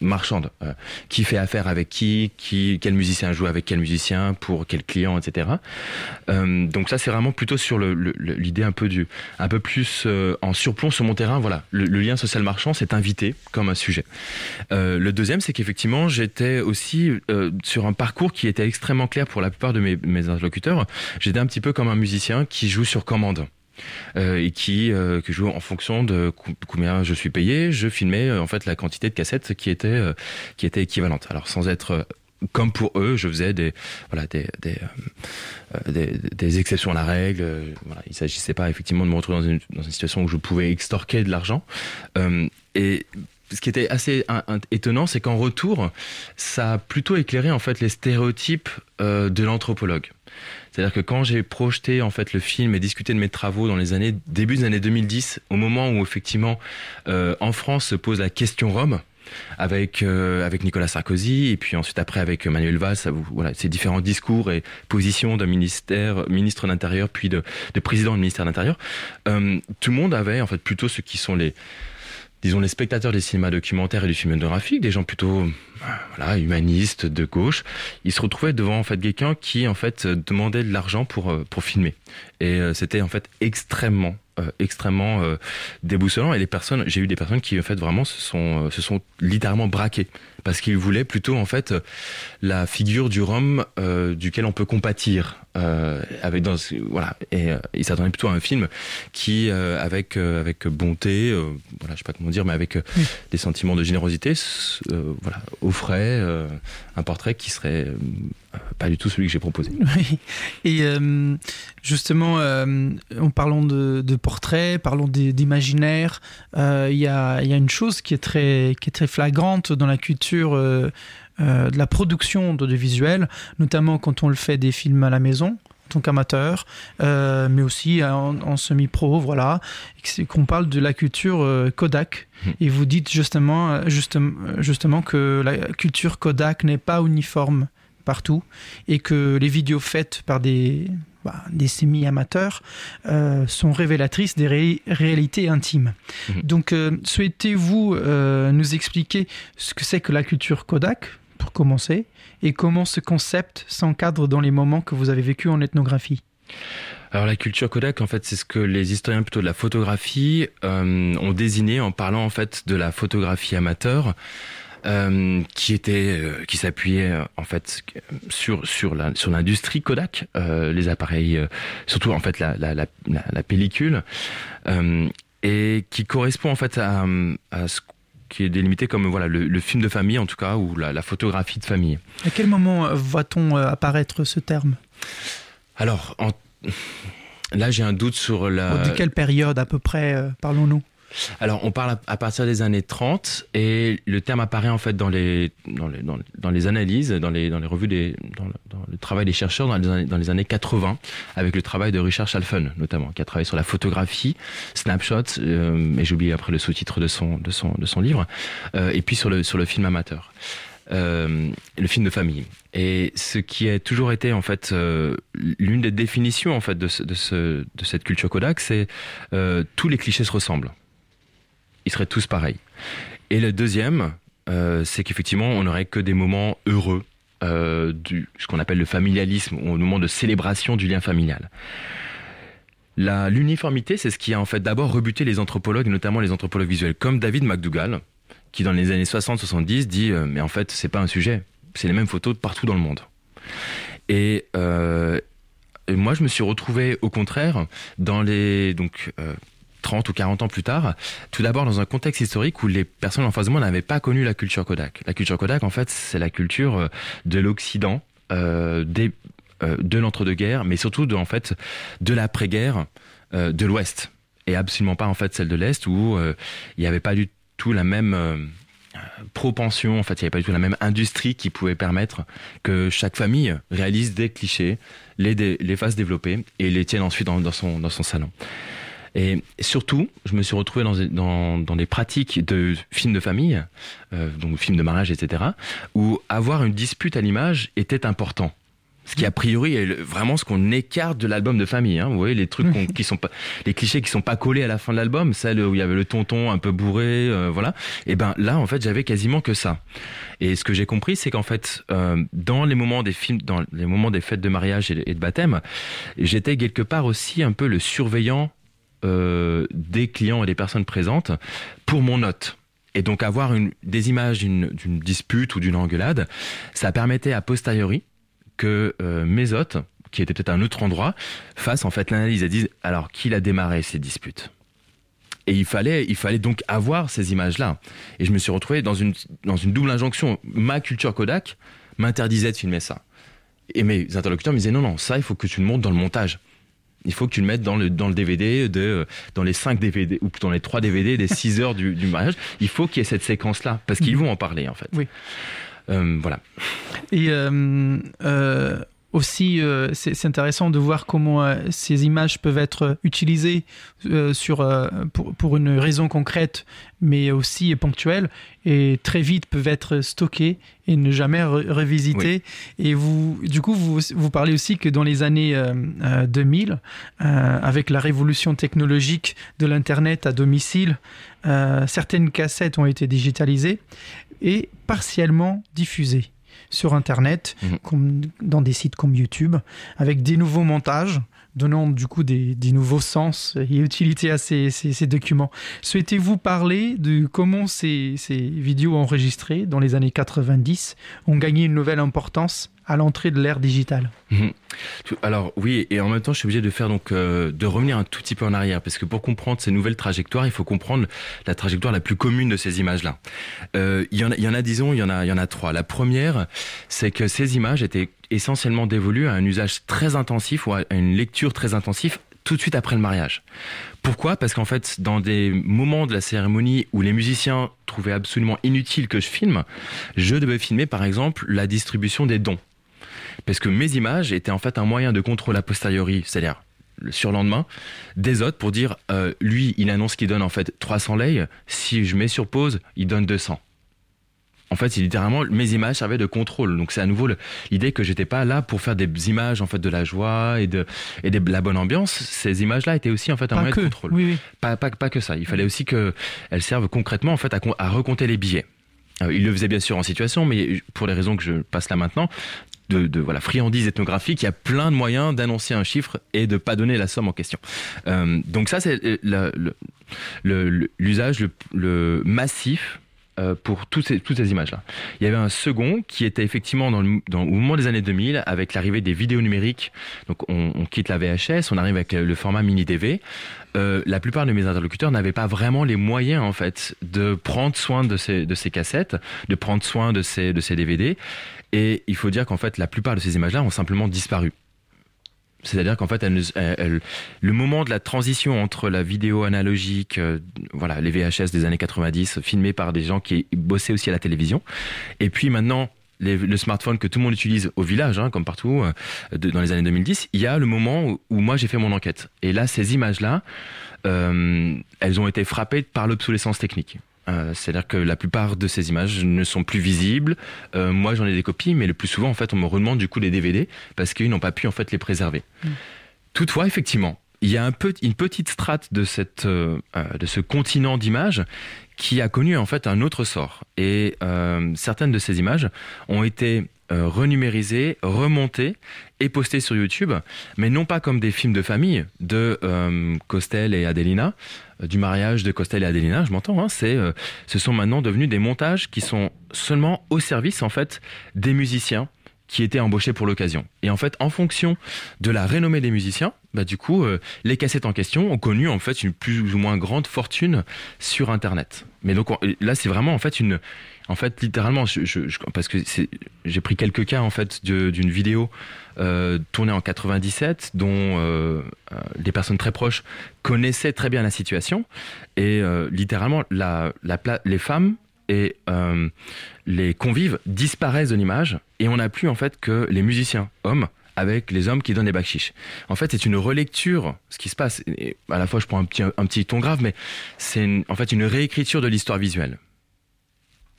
marchandes. Euh, qui fait affaire avec qui, qui, quel musicien joue avec quel musicien, pour quel client, etc. Euh, donc ça, c'est vraiment plutôt sur l'idée un peu du, un peu plus euh, en surplomb sur mon terrain. Voilà, le, lien social marchand s'est invité comme un sujet. Le deuxième, c'est qu'effectivement, j'étais aussi sur un parcours qui était extrêmement clair pour la plupart de mes interlocuteurs. J'étais un petit peu comme un musicien qui joue sur commande euh, et qui, euh, joue en fonction de combien je suis payé. Je filmais euh, en fait la quantité de cassettes qui était euh, qui était équivalente. Alors sans être comme pour eux, je faisais des voilà des des, exceptions à la règle. Il s'agissait pas effectivement de me retrouver dans une, dans une situation où je pouvais extorquer de l'argent. et ce qui était assez étonnant, c'est qu'en retour, ça a plutôt éclairé en fait les stéréotypes de l'anthropologue. C'est-à-dire que quand j'ai projeté en fait le film et discuté de mes travaux dans les années début des années 2010, au moment où effectivement euh, en France se pose la question Rome, avec euh, avec Nicolas Sarkozy et puis ensuite après avec Manuel Valls voilà ces différents discours et positions d'un ministère ministre de l'intérieur puis de, de président du ministère de l'intérieur euh, tout le monde avait en fait plutôt ceux qui sont les disons les spectateurs des cinémas documentaires et du film graphique, des gens plutôt voilà, humanistes de gauche, ils se retrouvaient devant en fait quelqu'un qui en fait demandait de l'argent pour euh, pour filmer. Et euh, c'était en fait extrêmement euh, extrêmement euh, déboussolant. Et les personnes j'ai eu des personnes qui en fait vraiment se sont se sont littéralement braquées. Parce qu'ils voulaient plutôt en fait la figure du Rome duquel on peut compatir avec dans voilà. Et ils s'attendaient plutôt à un film qui avec avec bonté voilà je sais pas comment dire mais avec oui. des sentiments de générosité voilà offrait un portrait qui serait pas du tout celui que j'ai proposé [laughs] oui. et euh, justement euh, en parlant de, de portrait parlons d'imaginaire euh, il euh, y, y a une chose qui est très qui est très flagrante dans la culture euh, euh, de la production d'audiovisuel, notamment quand on le fait des films à la maison en tant qu'amateur, euh, mais aussi en, en semi-pro, voilà, qu'on parle de la culture euh, Kodak. Mmh. Et vous dites justement, justement, justement que la culture Kodak n'est pas uniforme partout et que les vidéos faites par des, bah, des semi-amateurs euh, sont révélatrices des ré réalités intimes. Mmh. Donc, euh, souhaitez-vous euh, nous expliquer ce que c'est que la culture Kodak pour commencer, et comment ce concept s'encadre dans les moments que vous avez vécu en ethnographie? Alors la culture Kodak, en fait, c'est ce que les historiens plutôt de la photographie euh, ont désigné en parlant en fait de la photographie amateur. Euh, qui était euh, qui s'appuyait euh, en fait sur sur la sur l'industrie Kodak les appareils surtout en fait la la la, la pellicule et qui correspond en fait à, à ce qui est délimité comme voilà le, le film de famille en tout cas ou la, la photographie de famille. À quel moment va-t-on apparaître ce terme? Alors en là, j'ai un doute sur la. De quelle période à peu près parlons-nous? Alors, on parle à, partir des années 30 et le terme apparaît en fait dans les, dans les, analyses, dans les, dans les revues, des, dans, le, travail des chercheurs dans les, années, dans les années 80, avec le travail de Richard Chalfen notamment, qui a travaillé sur la photographie, snapshot, euh, et j'ai oublié après le sous-titre de son, de, son, de son livre, euh, et puis sur le, sur le film amateur. Euh, le film de famille. Et ce qui a toujours été en fait euh, l'une des définitions en fait de, de, ce, de cette culture Kodak, c'est tous les clichés se ressemblent ils seraient tous pareils. Et le deuxième, euh, c'est qu'effectivement, on n'aurait que des moments heureux, euh, du, ce qu'on appelle le familialisme, au moment de célébration du lien familial. L'uniformité, c'est ce qui a en fait d'abord rebuté les anthropologues, notamment les anthropologues visuels, comme David McDougall, qui dans les années 60-70 dit euh, mais en fait c'est pas un sujet, c'est les mêmes photos partout dans le monde. Et, moi je me suis retrouvé au contraire dans les donc 30 ou 40 ans plus tard, tout d'abord dans un contexte historique où les personnes en face de n'avaient pas connu la culture Kodak. La culture Kodak, en fait, c'est la culture euh, de l'Occident, euh, euh, de l'entre-deux-guerres, mais surtout de, en fait, de l'après-guerre de l'Ouest, et absolument pas en fait celle de l'Est où il n'y avait pas du tout la même propension, en fait, il n'y avait pas du tout la même industrie qui pouvait permettre que chaque famille réalise des clichés, les, les fasse développer et les tienne ensuite dans, son, dans son salon. Et surtout, je me suis retrouvé dans, dans, dans des pratiques de films de famille, euh, donc films de mariage, etc., où avoir une dispute à l'image était important. Ce qui a priori est vraiment ce qu'on écarte de l'album de famille. Hein. Vous voyez les trucs [laughs] qui sont pas, les clichés qui sont pas collés à la fin de l'album, celle où il y avait le tonton un peu bourré, euh, voilà. Et ben là, en fait, j'avais quasiment que ça. Et ce que j'ai compris, c'est qu'en fait, euh, dans les moments des films, dans les moments des fêtes de mariage et de baptême, j'étais quelque part aussi un peu le surveillant euh, des clients et des personnes présentes pour mon note. Et donc avoir des images d'une dispute ou d'une engueulade, ça permettait a posteriori que euh, mes hôtes, qui étaient peut-être à un autre endroit, fassent en fait l'analyse et disent alors qui a démarré ces disputes? Et il fallait, donc avoir ces images-là. Et je me suis retrouvé dans une, dans une double injonction. Ma culture Kodak m'interdisait de filmer ça. Et mes interlocuteurs me disaient non, non, ça, il faut que tu le montres dans le montage il faut que tu le mettes dans le, dans le DVD, de, dans les 5 DVD, ou dans les 3 DVD des [laughs] 6 heures du, du mariage. Il faut qu'il y ait cette séquence-là, parce qu'ils mhm. vont en parler, en fait. Oui. Euh, voilà. Et euh, euh, aussi, euh, c'est intéressant de voir comment euh, ces images peuvent être utilisées euh, sur, pour, pour, une raison concrète, mais aussi ponctuelle, et très vite peuvent être stockées et ne jamais revisitées. Et vous, du coup, vous, vous parlez aussi que dans les années 2000, avec la révolution technologique de l'Internet à domicile, certaines cassettes ont été digitalisées et partiellement diffusées sur Internet, mhm. comme dans des sites comme YouTube, avec des nouveaux montages donnant du coup des, nouveaux sens et utilité à ces, documents. Souhaitez-vous parler de comment ces, ces vidéos enregistrées dans les années 90 ont gagné une nouvelle importance à l'entrée de l'ère digitale. Mhm. Alors oui, et en même temps, je suis obligé de faire donc euh, de revenir un tout petit peu en arrière, parce que pour comprendre ces nouvelles trajectoires, il faut comprendre la trajectoire la plus commune de ces images-là. Euh, il y en a, disons, il y en a, il y en a trois. La première, c'est que ces images étaient essentiellement dévolues à un usage très intensif ou à une lecture très intensive tout de suite après le mariage. Pourquoi? Parce qu'en fait, dans des moments de la cérémonie où les musiciens trouvaient absolument inutile que je filme, je devais filmer par exemple la distribution des dons parce que mes images étaient en fait un moyen de contrôle a posteriori, c'est-à-dire le surlendemain, des autres pour dire, euh, lui, il annonce qu'il donne en fait 300 lei, si je mets sur pause, il donne 200. En fait, littéralement, mes images servaient de contrôle. Donc c'est à nouveau l'idée que j'étais pas là pour faire des images en fait de la joie et de et de la bonne ambiance. Ces images-là étaient aussi en fait un moyen de contrôle. Oui, Pas, pas, pas que ça. Il fallait aussi qu'elles servent concrètement en fait à, à recompter les billets. Euh, il le faisait bien sûr en situation, mais pour les raisons que je passe là maintenant, de, voilà friandise ethnographique, il y a plein de moyens d'annoncer un chiffre et de pas donner la somme en question. Euh, donc ça, c'est l'usage le, le, massif euh, pour toutes ces, toutes ces images-là. Il y avait un second qui était effectivement dans le, dans, au moment des années 2000 avec l'arrivée des vidéos numériques. Donc on, on, quitte la VHS, on arrive avec le format mini DV. Euh, la plupart de mes interlocuteurs n'avaient pas vraiment les moyens en fait de prendre soin de ces, de ces cassettes, de prendre soin de ces, de ces DVD. Et il faut dire qu'en fait, la plupart de ces images-là ont simplement disparu C'est-à-dire qu'en fait, le moment de la transition entre la vidéo analogique, euh, voilà, les VHS des années 90, filmés par des gens qui bossaient aussi à la télévision, et puis maintenant le smartphone que tout le monde utilise au village, hein, comme partout, euh, dans les années 2010, il y a le moment où, moi j'ai fait mon enquête. Et là, ces images-là, euh, elles ont été frappées par l'obsolescence technique. Euh, c'est-à-dire que la plupart de ces images ne sont plus visibles. moi, j'en ai des copies, mais le plus souvent, en fait, on me redemande du coup les DVD parce qu'ils n'ont pas pu en fait les préserver. Mm. Toutefois, effectivement, il y a un peu, une petite strate de, cette, de ce continent d'images qui a connu en fait un autre sort. Et euh, certaines de ces images ont été euh, renumérisées, remontées et postées sur YouTube, mais non pas comme des films de famille de euh, Costel et Adelina, du mariage de Costel et Adelina, je m'entends. Hein, c'est, ce sont maintenant devenus des montages qui sont seulement au service en fait des musiciens qui étaient embauchés pour l'occasion. Et en fait, en fonction de la renommée des musiciens, bah du coup, euh, les cassettes en question ont connu en fait une plus ou moins grande fortune sur Internet. Mais donc là, c'est vraiment en fait une, en fait littéralement, je, parce que j'ai pris quelques cas en fait d'une vidéo euh, tournée en 97 dont euh, des personnes très proches connaissaient très bien la situation et littéralement la, la, les femmes et euh, les convives disparaissent de l'image et on n'a plus en fait que les musiciens hommes avec les hommes qui donnent les bakchiches. En fait, c'est une relecture, ce qui se passe. À la fois, je prends un petit, un petit ton grave, mais c'est en fait une réécriture de l'histoire visuelle.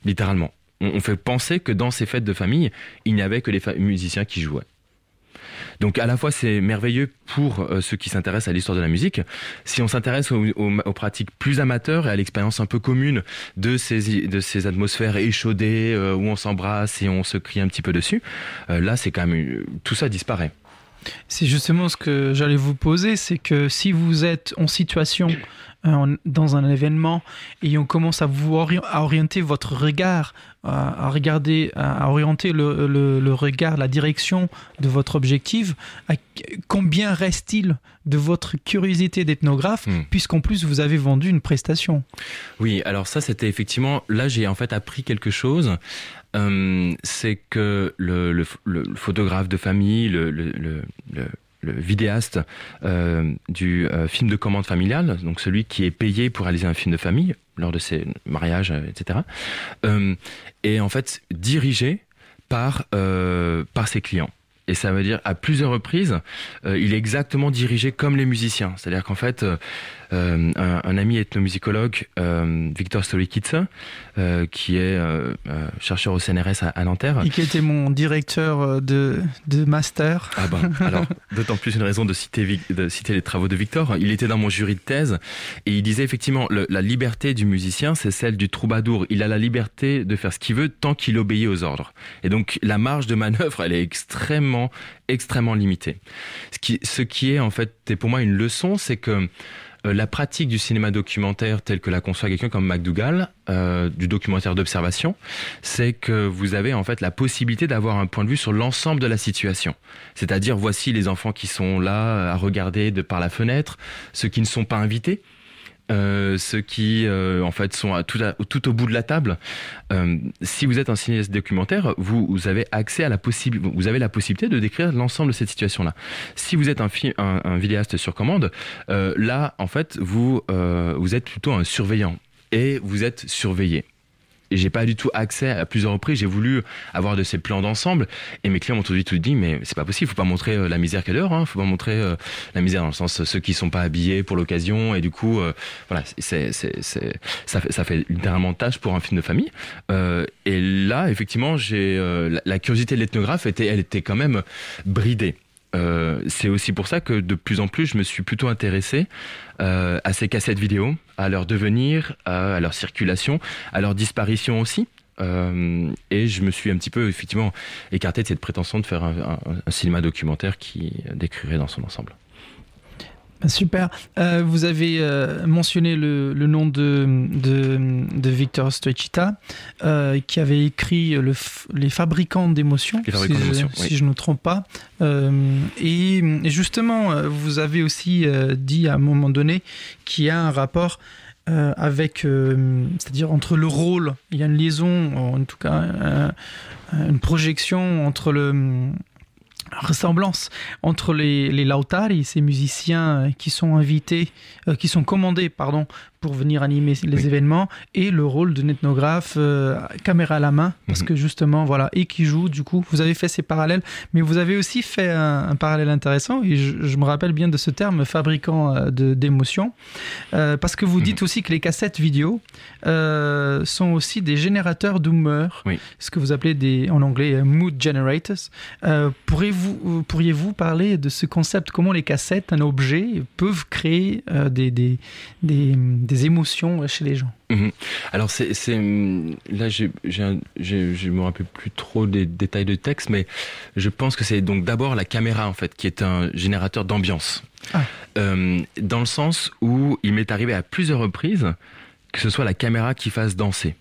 Littéralement. On, fait penser que dans ces fêtes de famille, il n'y avait que les musiciens qui jouaient. Donc à la fois c'est merveilleux pour euh, ceux qui s'intéressent à l'histoire de la musique. Si on s'intéresse aux, pratiques plus amateurs et à l'expérience un peu commune de ces, de ces atmosphères échaudées euh, où on s'embrasse et on se crie un petit peu dessus, euh, là c'est quand même tout ça disparaît. C'est justement ce que j'allais vous poser, c'est que si vous êtes en situation euh, dans un événement et on commence à vous à orienter votre regard, à, regarder, à orienter le, regard, la direction de votre objectif, combien reste-t-il de votre curiosité d'ethnographe, hmm. puisqu'en plus vous avez vendu une prestation? Oui, alors ça c'était effectivement, là j'ai en fait appris quelque chose. Euh, c'est que le, photographe de famille, le, le vidéaste euh, du euh, film de commande familiale, donc celui qui est payé pour réaliser un film de famille lors de ses mariages, euh, etc., est en fait dirigé par, par ses clients. Et ça veut dire à plusieurs reprises, il est exactement dirigé comme les musiciens. C'est-à-dire qu'en fait, euh, un, ami ethnomusicologue, euh, Victor Stolikitsa, euh, qui est chercheur au CNRS à, Nanterre. Et qui était mon directeur de, de master. Ah ben, [laughs] alors, d'autant plus une raison de citer, de citer les travaux de Victor. Il était dans mon jury de thèse et il disait effectivement la liberté du musicien, c'est celle du troubadour. Il a la liberté de faire ce qu'il veut tant qu'il obéit aux ordres. Et donc la marge de manœuvre, elle est extrêmement, extrêmement limitée. Ce qui, ce qui est en fait, pour moi une leçon, c'est que la pratique du cinéma documentaire tel que la conçoit quelqu'un comme MacDougall, euh, du documentaire d'observation, c'est que vous avez en fait la possibilité d'avoir un point de vue sur l'ensemble de la situation. C'est-à-dire voici les enfants qui sont là à regarder de par la fenêtre, ceux qui ne sont pas invités. Euh, ceux qui euh, en fait sont tout, tout, au bout de la table. Euh, si vous êtes un cinéaste documentaire, vous, vous avez accès à la possibilité, vous avez la possibilité de décrire l'ensemble de cette situation-là. Si vous êtes un, un, un vidéaste sur commande, là en fait vous vous êtes plutôt un surveillant et vous êtes surveillé j'ai pas du tout accès à plusieurs reprises. J'ai voulu avoir de ces plans d'ensemble et mes clients m'ont tout de suite dit mais c'est pas possible, faut pas montrer euh, la misère a dehors, hein, faut pas montrer euh, la misère dans le sens ceux qui sont pas habillés pour l'occasion et du coup euh, voilà c'est ça fait ça fait littéralement tâche pour un film de famille. et là effectivement j'ai la, la, curiosité de l'ethnographe était elle était quand même bridée. Euh, c'est aussi pour ça que de plus en plus, je me suis plutôt intéressé euh, à ces cassettes vidéo, à leur devenir, à, leur circulation, à leur disparition aussi. Euh, et je me suis un petit peu effectivement écarté de cette prétention de faire un cinéma documentaire qui décrirait dans son ensemble. Super. Euh, vous avez euh, mentionné le, nom de, de, Victor Stoichita, euh, qui avait écrit Les fabricants d'émotions, si, je ne me trompe pas. Et, justement, vous avez aussi dit à un moment donné qu'il y a un rapport avec, c'est-à-dire entre le rôle, il y a une liaison, en tout cas une projection entre le ressemblance entre les, lautari, ces musiciens qui sont invités, euh, qui sont commandés, pardon, pour venir animer les événements, et le rôle de ethnographe, euh, caméra à la main, parce Mhm. que justement, voilà, et qui joue, du coup, vous avez fait ces parallèles, mais vous avez aussi fait un, un parallèle intéressant, et je, je me rappelle bien de ce terme, fabricant euh, d'émotions, euh, parce que vous Mhm. dites aussi que les cassettes vidéo euh, sont aussi des générateurs d'humeur, Oui. ce que vous appelez des, en anglais mood generators. Pourriez-vous, pourriez-vous parler de ce concept, comment les cassettes, un objet, peuvent créer des, des, des, des émotions chez les gens. Alors c'est là j'ai- je me rappelle plus trop des détails de texte, mais je pense que c'est donc d'abord la caméra en fait qui est un générateur d'ambiance, Ah. Euh, dans le sens où il m'est arrivé à plusieurs reprises que ce soit la caméra qui fasse danser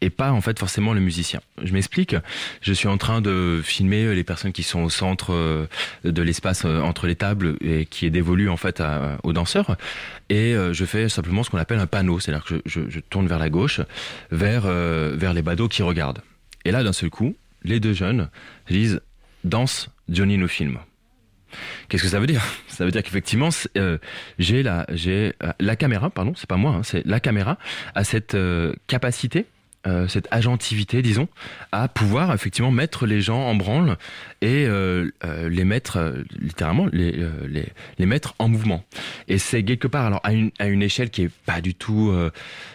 et pas en fait forcément le musicien. Je m'explique. Je suis en train de filmer les personnes qui sont au centre euh, de l'espace euh, entre les tables et qui est dévolu en fait à- aux danseurs. Et euh, je fais simplement ce qu'on appelle un panneau, c'est-à-dire que je, tourne vers la gauche, vers euh, vers les badauds qui regardent. Et là, d'un seul coup, les deux jeunes disent danse Johnny nous filme. Qu'est-ce que ça veut dire? Ça veut dire qu'effectivement, euh, j'ai la, euh, la caméra, pardon, c'est pas moi, hein, c'est la caméra a cette euh, capacité, euh, cette agentivité, disons, à pouvoir effectivement mettre les gens en branle et euh, euh, les mettre euh, littéralement les, euh, les les mettre en mouvement. Et c'est quelque part alors à une à une échelle qui est pas du tout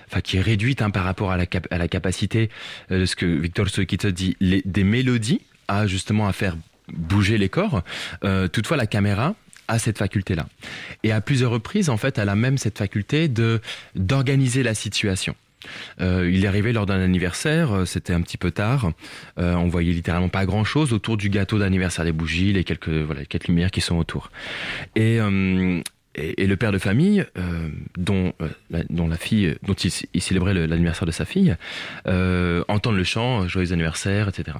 enfin qui est réduite hein, par rapport à la à la capacité de ce que Victor Soekita dit les, des mélodies à justement à faire bouger les corps. Toutefois, la caméra a cette faculté-là. Et à plusieurs reprises, en fait, elle a même cette faculté de d'organiser la situation. Euh, il est arrivé lors d'un anniversaire, euh, c'était un petit peu tard. Euh, on voyait littéralement pas grand-chose autour du gâteau d'anniversaire, des bougies, les quelques voilà, quelques lumières qui sont autour. Et euh, et, le père de famille, dont, dont la fille, dont il, célébrait l'anniversaire de sa fille, entend le chant, joyeux anniversaire, etc.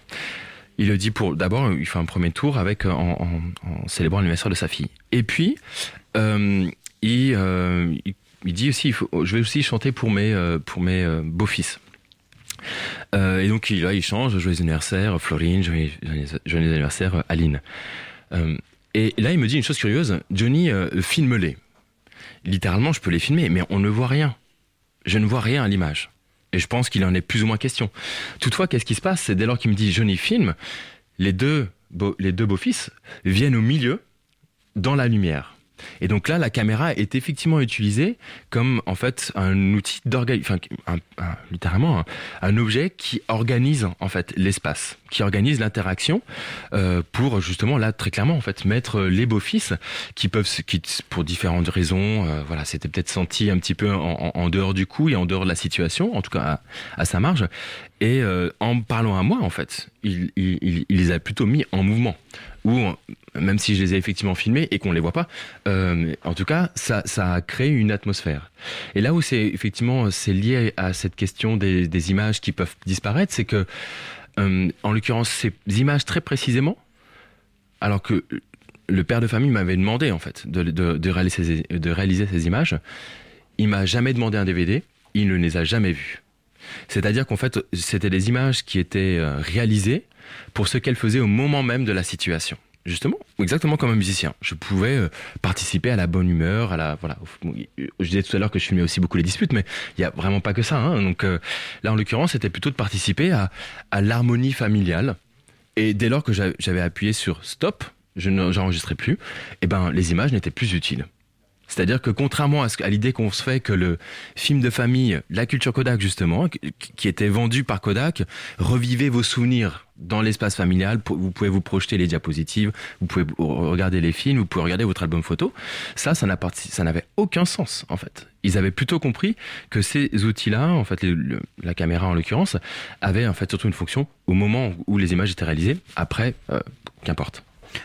Il le dit pour d'abord, il fait un premier tour avec en, célébrant l'anniversaire de sa fille. Et puis il, il dit aussi, je vais aussi chanter pour mes euh, pour mes euh, beaux-fils. Euh, et donc là, il change, joyeux anniversaire Florine, joyeux, joyeux anniversaire Aline. Et là, il me dit une chose curieuse, Johnny, filme-les. Littéralement, je peux les filmer, mais on ne voit rien. Je ne vois rien à l'image. Et je pense qu'il en est plus ou moins question. Toutefois, qu'est-ce qui se passe? C'est dès lors qu'il me dit Johnny filme, les deux, les deux beaux-fils viennent au milieu, dans la lumière. Et donc là, la caméra est effectivement utilisée comme en fait un outil d'organisation, enfin, littéralement un, objet qui organise en fait l'espace, qui organise l'interaction euh, pour justement là très clairement en fait mettre les beaux-fils qui peuvent, pour différentes raisons, euh, voilà, c'était peut-être senti un petit peu en, dehors du coup et en dehors de la situation, en tout cas à, sa marge. Et euh, en parlant à moi en fait, il les a plutôt mis en mouvement ou même si je les ai effectivement filmés et qu'on les voit pas, euh, en tout cas, ça, ça a créé une atmosphère. Et là où c'est effectivement c'est lié à cette question des, des images qui peuvent disparaître, c'est que, euh, en l'occurrence, ces images très précisément, alors que le père de famille m'avait demandé en fait de, de, de, réaliser, ces, de réaliser ces images, il m'a jamais demandé un DVD, il ne les a jamais vus. C'est-à-dire qu'en fait, c'était des images qui étaient euh, réalisées pour ce qu'elles faisaient au moment même de la situation justement, exactement comme un musicien. Je pouvais euh, participer à la bonne humeur, à la voilà. Je disais tout à l'heure que je filmais aussi beaucoup les disputes, mais il y a vraiment pas que ça. Hein. Donc euh, là, en l'occurrence, c'était plutôt de participer à, l'harmonie familiale. Et dès lors que j'avais appuyé sur stop, je n'enregistrais plus. Et ben, les images n'étaient plus utiles. C'est-à-dire que contrairement à, à l'idée qu'on se fait que le film de famille, la culture Kodak justement, qui était vendu par Kodak, revivez vos souvenirs dans l'espace familial, vous pouvez vous projeter les diapositives, vous pouvez regarder les films, vous pouvez regarder votre album photo. Ça, ça n'avait aucun sens en fait. Ils avaient plutôt compris que ces outils-là, en fait, la caméra en l'occurrence, avaient en fait surtout une fonction au moment où les images étaient réalisées. Après, euh, qu'importe.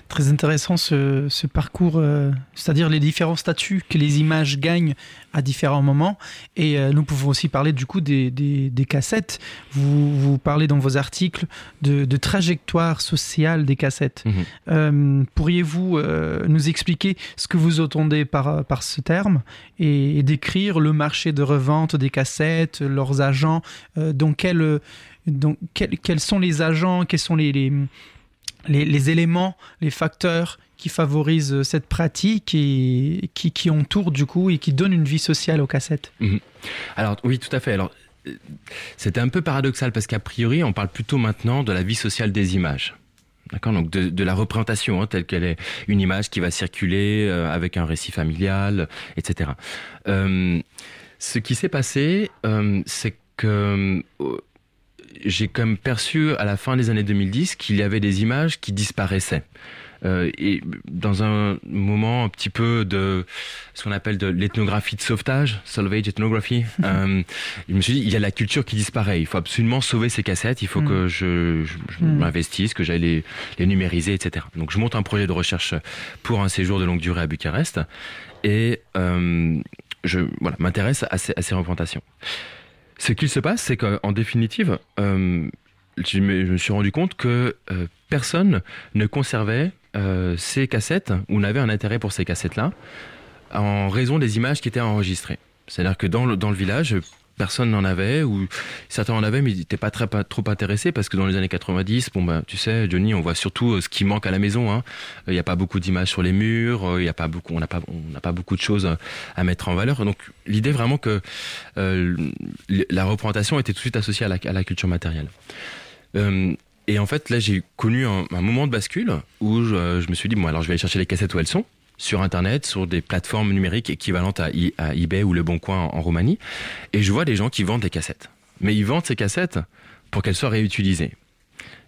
Très intéressant ce, ce parcours, euh, c'est-à-dire les différents statuts que les images gagnent à différents moments. Et euh, nous pouvons aussi parler du coup des, des, des cassettes. Vous, vous, parlez dans vos articles de, de trajectoire sociale des cassettes. Mhm. Mmh. Euh, Pourriez-vous nous expliquer ce que vous entendez par, par ce terme et, et décrire le marché de revente des cassettes, leurs agents, dans quel, dans quel, quels sont les agents, quels sont les, les les, éléments, les facteurs qui favorisent cette pratique et qui, qui entourent du coup et qui donnent une vie sociale aux cassettes. Mhm. Alors oui, tout à fait. Alors c'était un peu paradoxal parce qu'a priori, on parle plutôt maintenant de la vie sociale des images. D'accord, donc de, la représentation hein, telle qu'elle est, une image qui va circuler euh, avec un récit familial, etc. Euh, ce qui s'est passé, euh, c'est que j'ai quand même perçu à la fin des années 2010 qu'il y avait des images qui disparaissaient. Euh, et dans un moment un petit peu de ce qu'on appelle de l'ethnographie de sauvetage, salvage ethnography, [laughs] euh, je me suis dit il y a la culture qui disparaît. Il faut absolument sauver ces cassettes. Il faut mm. que je, je, mm. m'investisse, que j'aille les, les numériser, etc. Donc je monte un projet de recherche pour un séjour de longue durée à Bucarest et euh, je voilà, m'intéresse à ces, à ces représentations. Ce qu'il se passe, c'est qu'en définitive, euh, je, me, suis rendu compte que euh, personne ne conservait euh, ces cassettes ou n'avait un intérêt pour ces cassettes-là en raison des images qui étaient enregistrées. C'est-à-dire que dans le, dans le village, personne n'en avait ou certains en avaient mais ils n'étaient pas très trop intéressés parce que dans les années 90 bon ben tu sais Johnny on voit surtout euh, ce qui manque à la maison hein. il n'y a pas beaucoup d'images sur les murs euh, il y a pas beaucoup on n'a pas pas beaucoup de choses à mettre en valeur. Donc l'idée vraiment que euh, la représentation était tout de suite associée à la, culture matérielle. Euh, et en fait là j'ai connu un, un, moment de bascule où je, je me suis dit bon alors je vais aller chercher les cassettes où elles sont sur Internet, sur des plateformes numériques équivalentes à, eBay ou Le Bon Coin en, Roumanie, et je vois des gens qui vendent des cassettes. Mais ils vendent ces cassettes pour qu'elles soient réutilisées.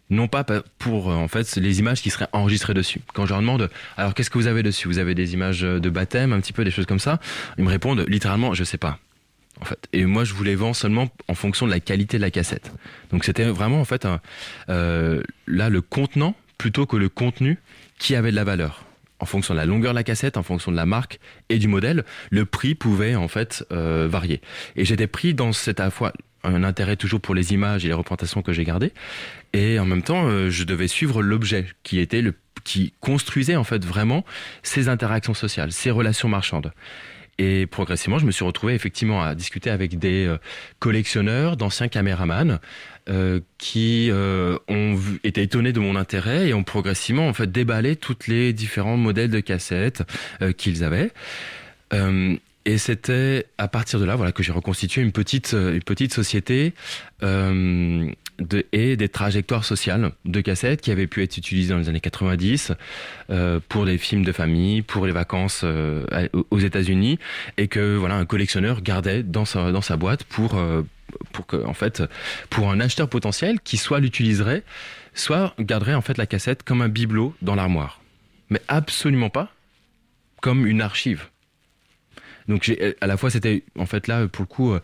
Non pas pour euh, en fait les images qui seraient enregistrées dessus. Quand je leur demande alors qu'est-ce que vous avez dessus? Vous avez des images de baptême, un petit peu des choses comme ça? Ils me répondent littéralement je sais pas. En fait. Et moi, je vous les vends seulement en fonction de la qualité de la cassette. Donc, c'était vraiment en fait euh, là le contenant plutôt que le contenu qui avait de la valeur en fonction de la longueur de la cassette, en fonction de la marque et du modèle, le prix pouvait en fait euh, varier. Et j'étais pris dans cette à la fois un intérêt toujours pour les images et les représentations que j'ai gardées, et en même temps, euh, je devais suivre l'objet qui était le qui construisait en fait vraiment ces interactions sociales, ces relations marchandes. Et progressivement, je me suis retrouvé effectivement à discuter avec des euh, collectionneurs, d'anciens caméramans, euh, qui euh, ont été étonnés de mon intérêt et ont progressivement en fait déballé toutes les différents modèles de cassettes euh, qu'ils avaient. Et c'était à partir de là, voilà, que j'ai reconstitué une petite, une petite société et des trajectoires sociales de cassettes qui avaient pu être utilisées dans les années 90 euh, pour les films de famille, pour les vacances aux États-Unis, et que voilà, un collectionneur gardait dans sa, dans sa boîte pour, pour que, en fait, pour un acheteur potentiel qui soit l'utiliserait, soit garderait en fait la cassette comme un bibelot dans l'armoire, mais absolument pas comme une archive. Donc à la fois c'était en fait là pour le coup euh,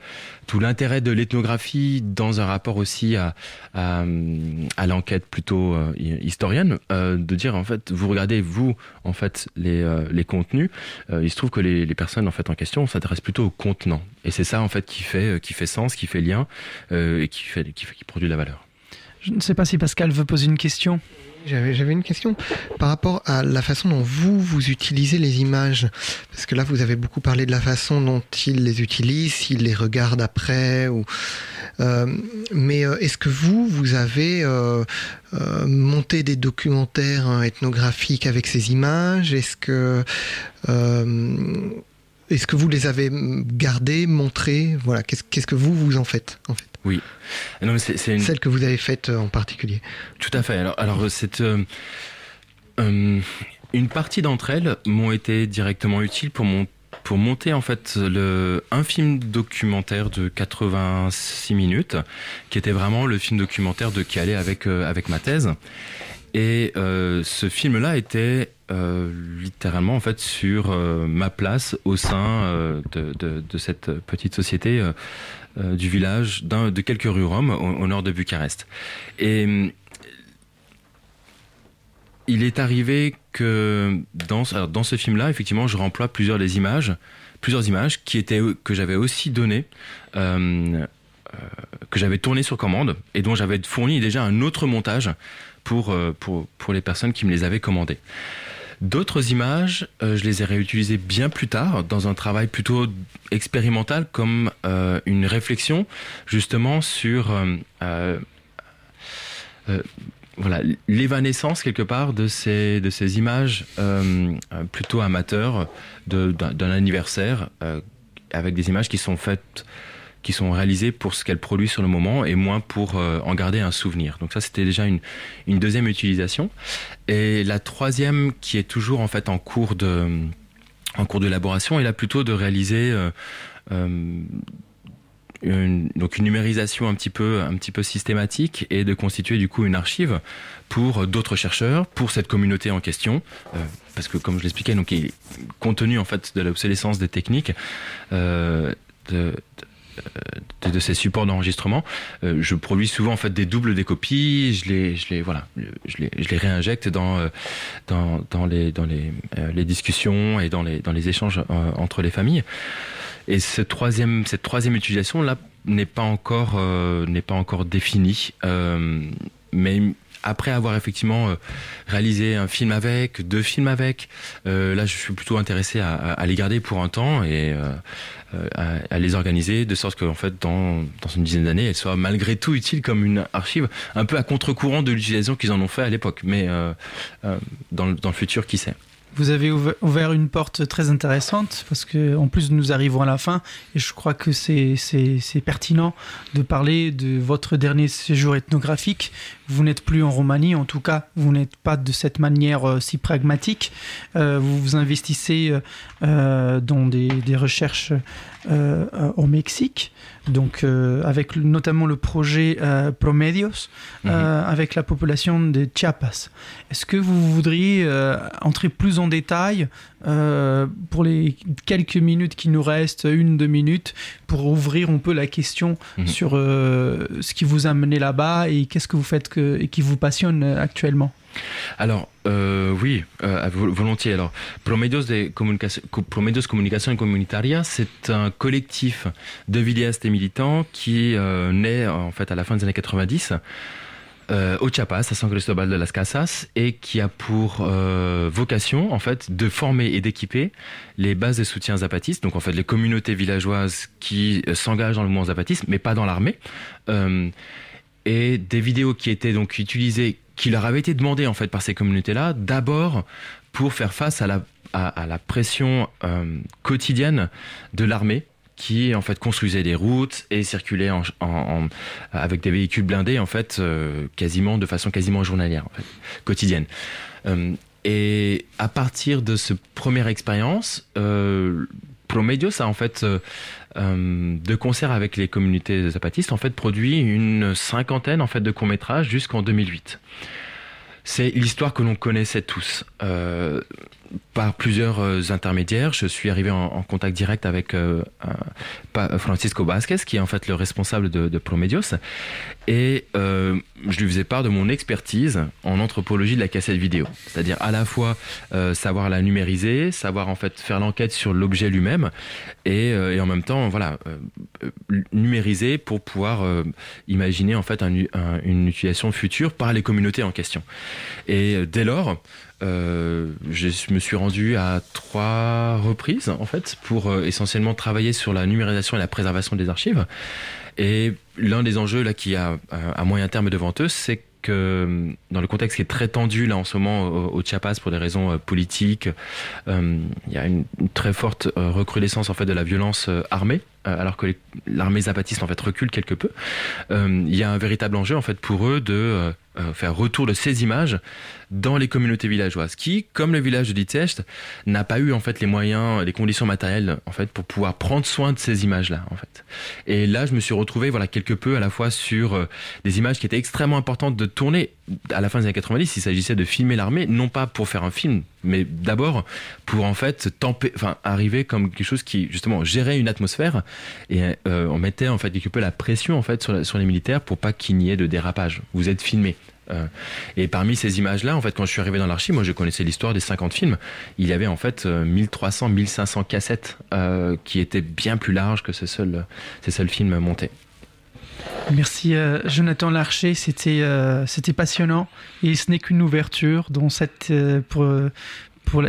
tout l'intérêt de l'ethnographie dans un rapport aussi à à l'enquête plutôt euh, historienne euh, de dire en fait vous regardez vous en fait les les contenus il se trouve que les, personnes en fait en question s'intéressent plutôt au contenant et c'est ça en fait qui fait qui fait sens qui fait lien et qui fait qui, fait, qui produit de la valeur. Je ne sais pas si Pascal veut poser une question. J'avais une question par rapport à la façon dont vous, vous utilisez les images. Parce que là, vous avez beaucoup parlé de la façon dont ils les utilisent, s'ils les regardent après. Ou, euh, mais euh, est-ce que vous, vous avez euh, monté des documentaires hein, ethnographiques avec ces images? Est-ce que... Est-ce que vous les avez gardées, montrées? Voilà, qu'est-ce que vous vous en faites en fait? Oui. Non, c'est, une... Celle que vous avez faite euh, en particulier. Tout à fait. Alors, euh, euh, une partie d'entre elles m'ont été directement utiles pour mon pour monter en fait le, un film documentaire de 86 minutes, qui était vraiment le film documentaire de qui allait avec avec ma thèse. Et euh, ce film-là était euh, littéralement en fait sur ma place au sein de, de, de, cette petite société du village, de quelques rues roms au, nord de Bucarest. Et il est arrivé que dans, ce film-là, effectivement, je remploie plusieurs des images, plusieurs images qui étaient que j'avais aussi données. Euh, euh, que j'avais tourné sur commande et dont j'avais fourni déjà un autre montage pour, pour les personnes qui me les avaient commandées. D'autres images, euh, je les ai réutilisées bien plus tard dans un travail plutôt expérimental comme euh, une réflexion justement sur euh, voilà l'évanescence quelque part de ces de ces images plutôt amateurs d'un anniversaire avec des images qui sont faites qui sont réalisées pour ce qu'elles produisent sur le moment et moins pour en garder un souvenir. Donc ça, c'était déjà une, une deuxième utilisation. Et la troisième, qui est toujours en fait en cours de en cours d'élaboration, est là plutôt de réaliser euh, une, donc une numérisation un petit peu un petit peu systématique et de constituer du coup une archive pour d'autres chercheurs, pour cette communauté en question, euh, parce que comme je l'expliquais, donc compte tenu en fait de l'obsolescence des techniques, euh, de, ces supports d'enregistrement, euh, je produis souvent en fait des doubles des copies, je les, je les voilà, je les, je les réinjecte dans euh, dans, dans les dans les, euh, les discussions et dans les dans les échanges entre les familles. Et ce troisième, cette troisième utilisation là n'est pas encore n'est pas encore définie, mais après avoir effectivement euh, réalisé un film avec, deux films avec, euh, là je suis plutôt intéressé à, à, les garder pour un temps et euh, à, à, les organiser de sorte qu'en fait dans, une dizaine d'années elles soient malgré tout utiles comme une archive, un peu à contre-courant de l'utilisation qu'ils en ont fait à l'époque, mais dans le futur qui sait? Vous avez ouvert une porte très intéressante parce que en plus nous arrivons à la fin et je crois que c'est pertinent de parler de votre dernier séjour ethnographique. Vous n'êtes plus en Roumanie, en tout cas vous n'êtes pas de cette manière euh, si pragmatique. Euh, vous vous investissez euh, dans des, des recherches euh, au Mexique, donc euh, avec notamment le projet euh, Promedios, -hmm. avec la population de Chiapas. Est-ce que vous voudriez entrer plus en détail pour les quelques minutes qui nous restent, une, deux minutes, pour ouvrir un peu la question -hmm. sur ce qui vous a mené là-bas et qu'est-ce que vous faites que, et qui vous passionne actuellement? Alors, euh, oui, euh, volontiers. Alors, Promedios, de Promedios Comunicación Comunitaria, c'est un collectif de vidéastes et militants qui euh, naît en fait à la fin des années 90 euh, au Chiapas, à San Cristobal de las Casas, et qui a pour vocation en fait de former et d'équiper les bases de soutien zapatistes, donc en fait les communautés villageoises qui s'engagent dans le mouvement zapatiste, mais pas dans l'armée. Et des vidéos qui étaient donc utilisées qui leur avait été demandé en fait par ces communautés-là, d'abord pour faire face à la, à, la pression euh, quotidienne de l'armée qui en fait construisait des routes et circulait en, en, avec des véhicules blindés en fait euh, quasiment de façon quasiment journalière en fait, quotidienne. Euh, et à partir de ce première expérience, euh, Promedios a en fait euh, de concert avec les communautés zapatistes en fait produit une cinquantaine en fait de courts métrages jusqu'en 2008. C'est l'histoire que l'on connaissait tous. Euh, par plusieurs euh, intermédiaires, je suis arrivé en, contact direct avec euh, Francisco Vasquez, qui est en fait le responsable de, Promedios, et euh, je lui faisais part de mon expertise en anthropologie de la cassette vidéo, c'est-à-dire à la fois savoir la numériser, savoir en fait faire l'enquête sur l'objet lui-même, et, en même temps, voilà, numériser pour pouvoir imaginer en fait un, un, une utilisation future par les communautés en question. Et dès lors, euh, je me suis rendu à trois reprises en fait pour euh, essentiellement travailler sur la numérisation et la préservation des archives. Et l'un des enjeux là qui a à moyen terme devant eux, c'est que dans le contexte qui est très tendu là en ce moment au, Chiapas pour des raisons euh, politiques, euh, il y a une, une très forte euh, recrudescence en fait de la violence euh, armée euh, alors que l'armée zapatiste en fait recule quelque peu. Euh, il y a un véritable enjeu en fait pour eux de euh, faire retour de ces images dans les communautés villageoises qui, comme le village de Ditest, n'a pas eu en fait les moyens, les conditions matérielles en fait pour pouvoir prendre soin de ces images-là en fait. Et là, je me suis retrouvé voilà quelque peu à la fois sur euh, des images qui étaient extrêmement importantes de tourner à la fin des années 90. Il s'agissait de filmer l'armée, non pas pour faire un film, mais d'abord pour en fait temper, enfin arriver comme quelque chose qui justement gérait une atmosphère et euh, on mettait en fait quelque peu la pression en fait sur, sur les militaires pour pas qu'il n'y ait de dérapage. Vous êtes filmé. Euh, et parmi ces images-là, en fait, quand je suis arrivé dans l'archive, moi, je connaissais l'histoire des 50 films. Il y avait en fait euh, 1300, 1500 cassettes euh, qui étaient bien plus larges que ces seuls, ces seuls films montés. Merci euh, Jonathan Larcher, c'était euh, passionnant et ce n'est qu'une ouverture dans cette euh, pour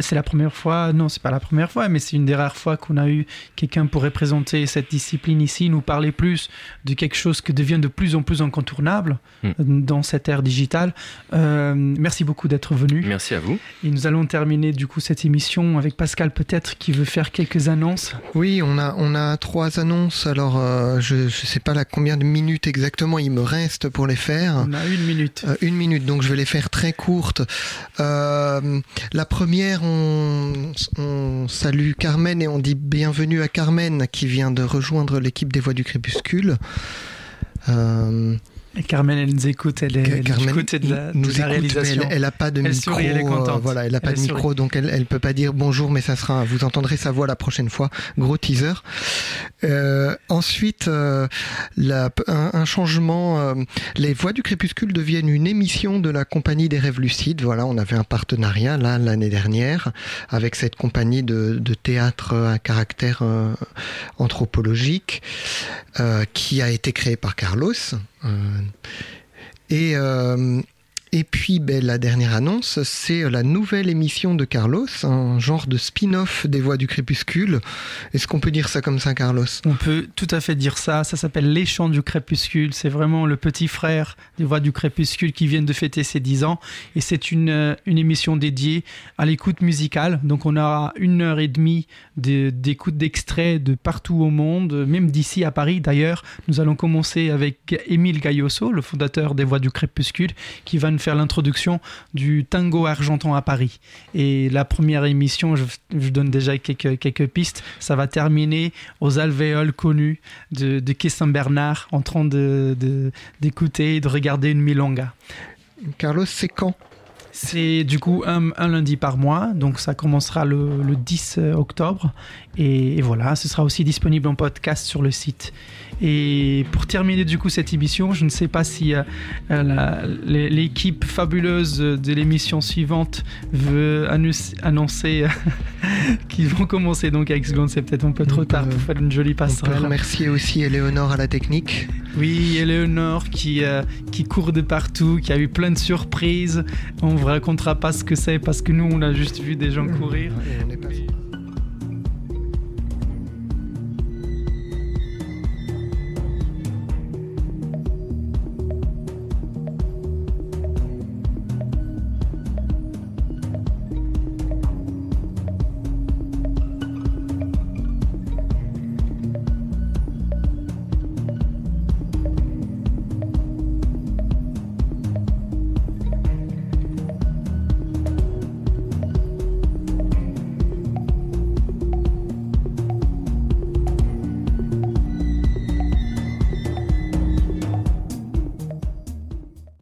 c'est la première fois, non, c'est pas la première fois, mais c'est une des rares fois qu'on a eu quelqu'un pour représenter cette discipline ici, nous parler plus de quelque chose qui devient de plus en plus incontournable hmm. dans cette ère digitale. Euh, merci beaucoup d'être venu. Merci à vous. Et nous allons terminer du coup cette émission avec Pascal peut-être qui veut faire quelques annonces. Oui, on a on a trois annonces. Alors euh, je ne sais pas la combien de minutes exactement il me reste pour les faire. On a une minute. Euh, une minute, donc je vais les faire très courtes. la première on, salue Carmen et on dit bienvenue à Carmen qui vient de rejoindre l'équipe des Voix du Crépuscule. Euh, Carmen, elle nous écoute, elle est du côté de la, nous réalisation. elle, n'a pas de micro, euh, voilà, elle a pas de micro, donc elle, elle peut pas dire bonjour, mais ça sera, vous entendrez sa voix la prochaine fois. Gros teaser. Euh, ensuite, euh, un, changement. les Voix du crépuscule deviennent une émission de la compagnie des rêves lucides. Voilà, on avait un partenariat là l'année dernière avec cette compagnie de, de théâtre à caractère anthropologique qui a été créée par Carlos. Euh, et euh, et puis ben, la dernière annonce, c'est la nouvelle émission de Carlos, un genre de spin-off des Voix du Crépuscule. Est-ce qu'on peut dire ça comme ça, Carlos? On peut tout à fait dire ça. Ça s'appelle Les Chants du Crépuscule. C'est vraiment le petit frère des Voix du Crépuscule qui viennent de fêter ses 10 ans. Et c'est une, euh, une émission dédiée à l'écoute musicale. Donc on aura une heure et demie d'écoute d'extraits de partout au monde, même d'ici à Paris d'ailleurs. Nous allons commencer avec Émile Gailloso, le fondateur des Voix du Crépuscule, qui va nous faire l'introduction du tango argenton à Paris. Et la première émission, je, donne déjà quelques, quelques pistes, ça va terminer aux alvéoles connus de, de Quai Saint-Bernard en train d'écouter de, d'écouter de regarder une milonga. Carlos, c'est quand? C'est du coup un, lundi par mois, donc ça commencera le, le 10 octobre. Et, et, voilà, ce sera aussi disponible en podcast sur le site. Et pour terminer du coup cette émission, je ne sais pas si euh, l'équipe fabuleuse de l'émission suivante veut annoncer [laughs] qu'ils vont commencer donc avec seconde, c'est peut-être un peu trop tard pour faire une jolie passerelle. On remercier aussi Éléonore à la technique. Oui, Éléonore qui, euh, qui court de partout, qui a eu plein de surprises. On ne vous racontera pas ce que c'est parce que nous on a juste vu des gens courir.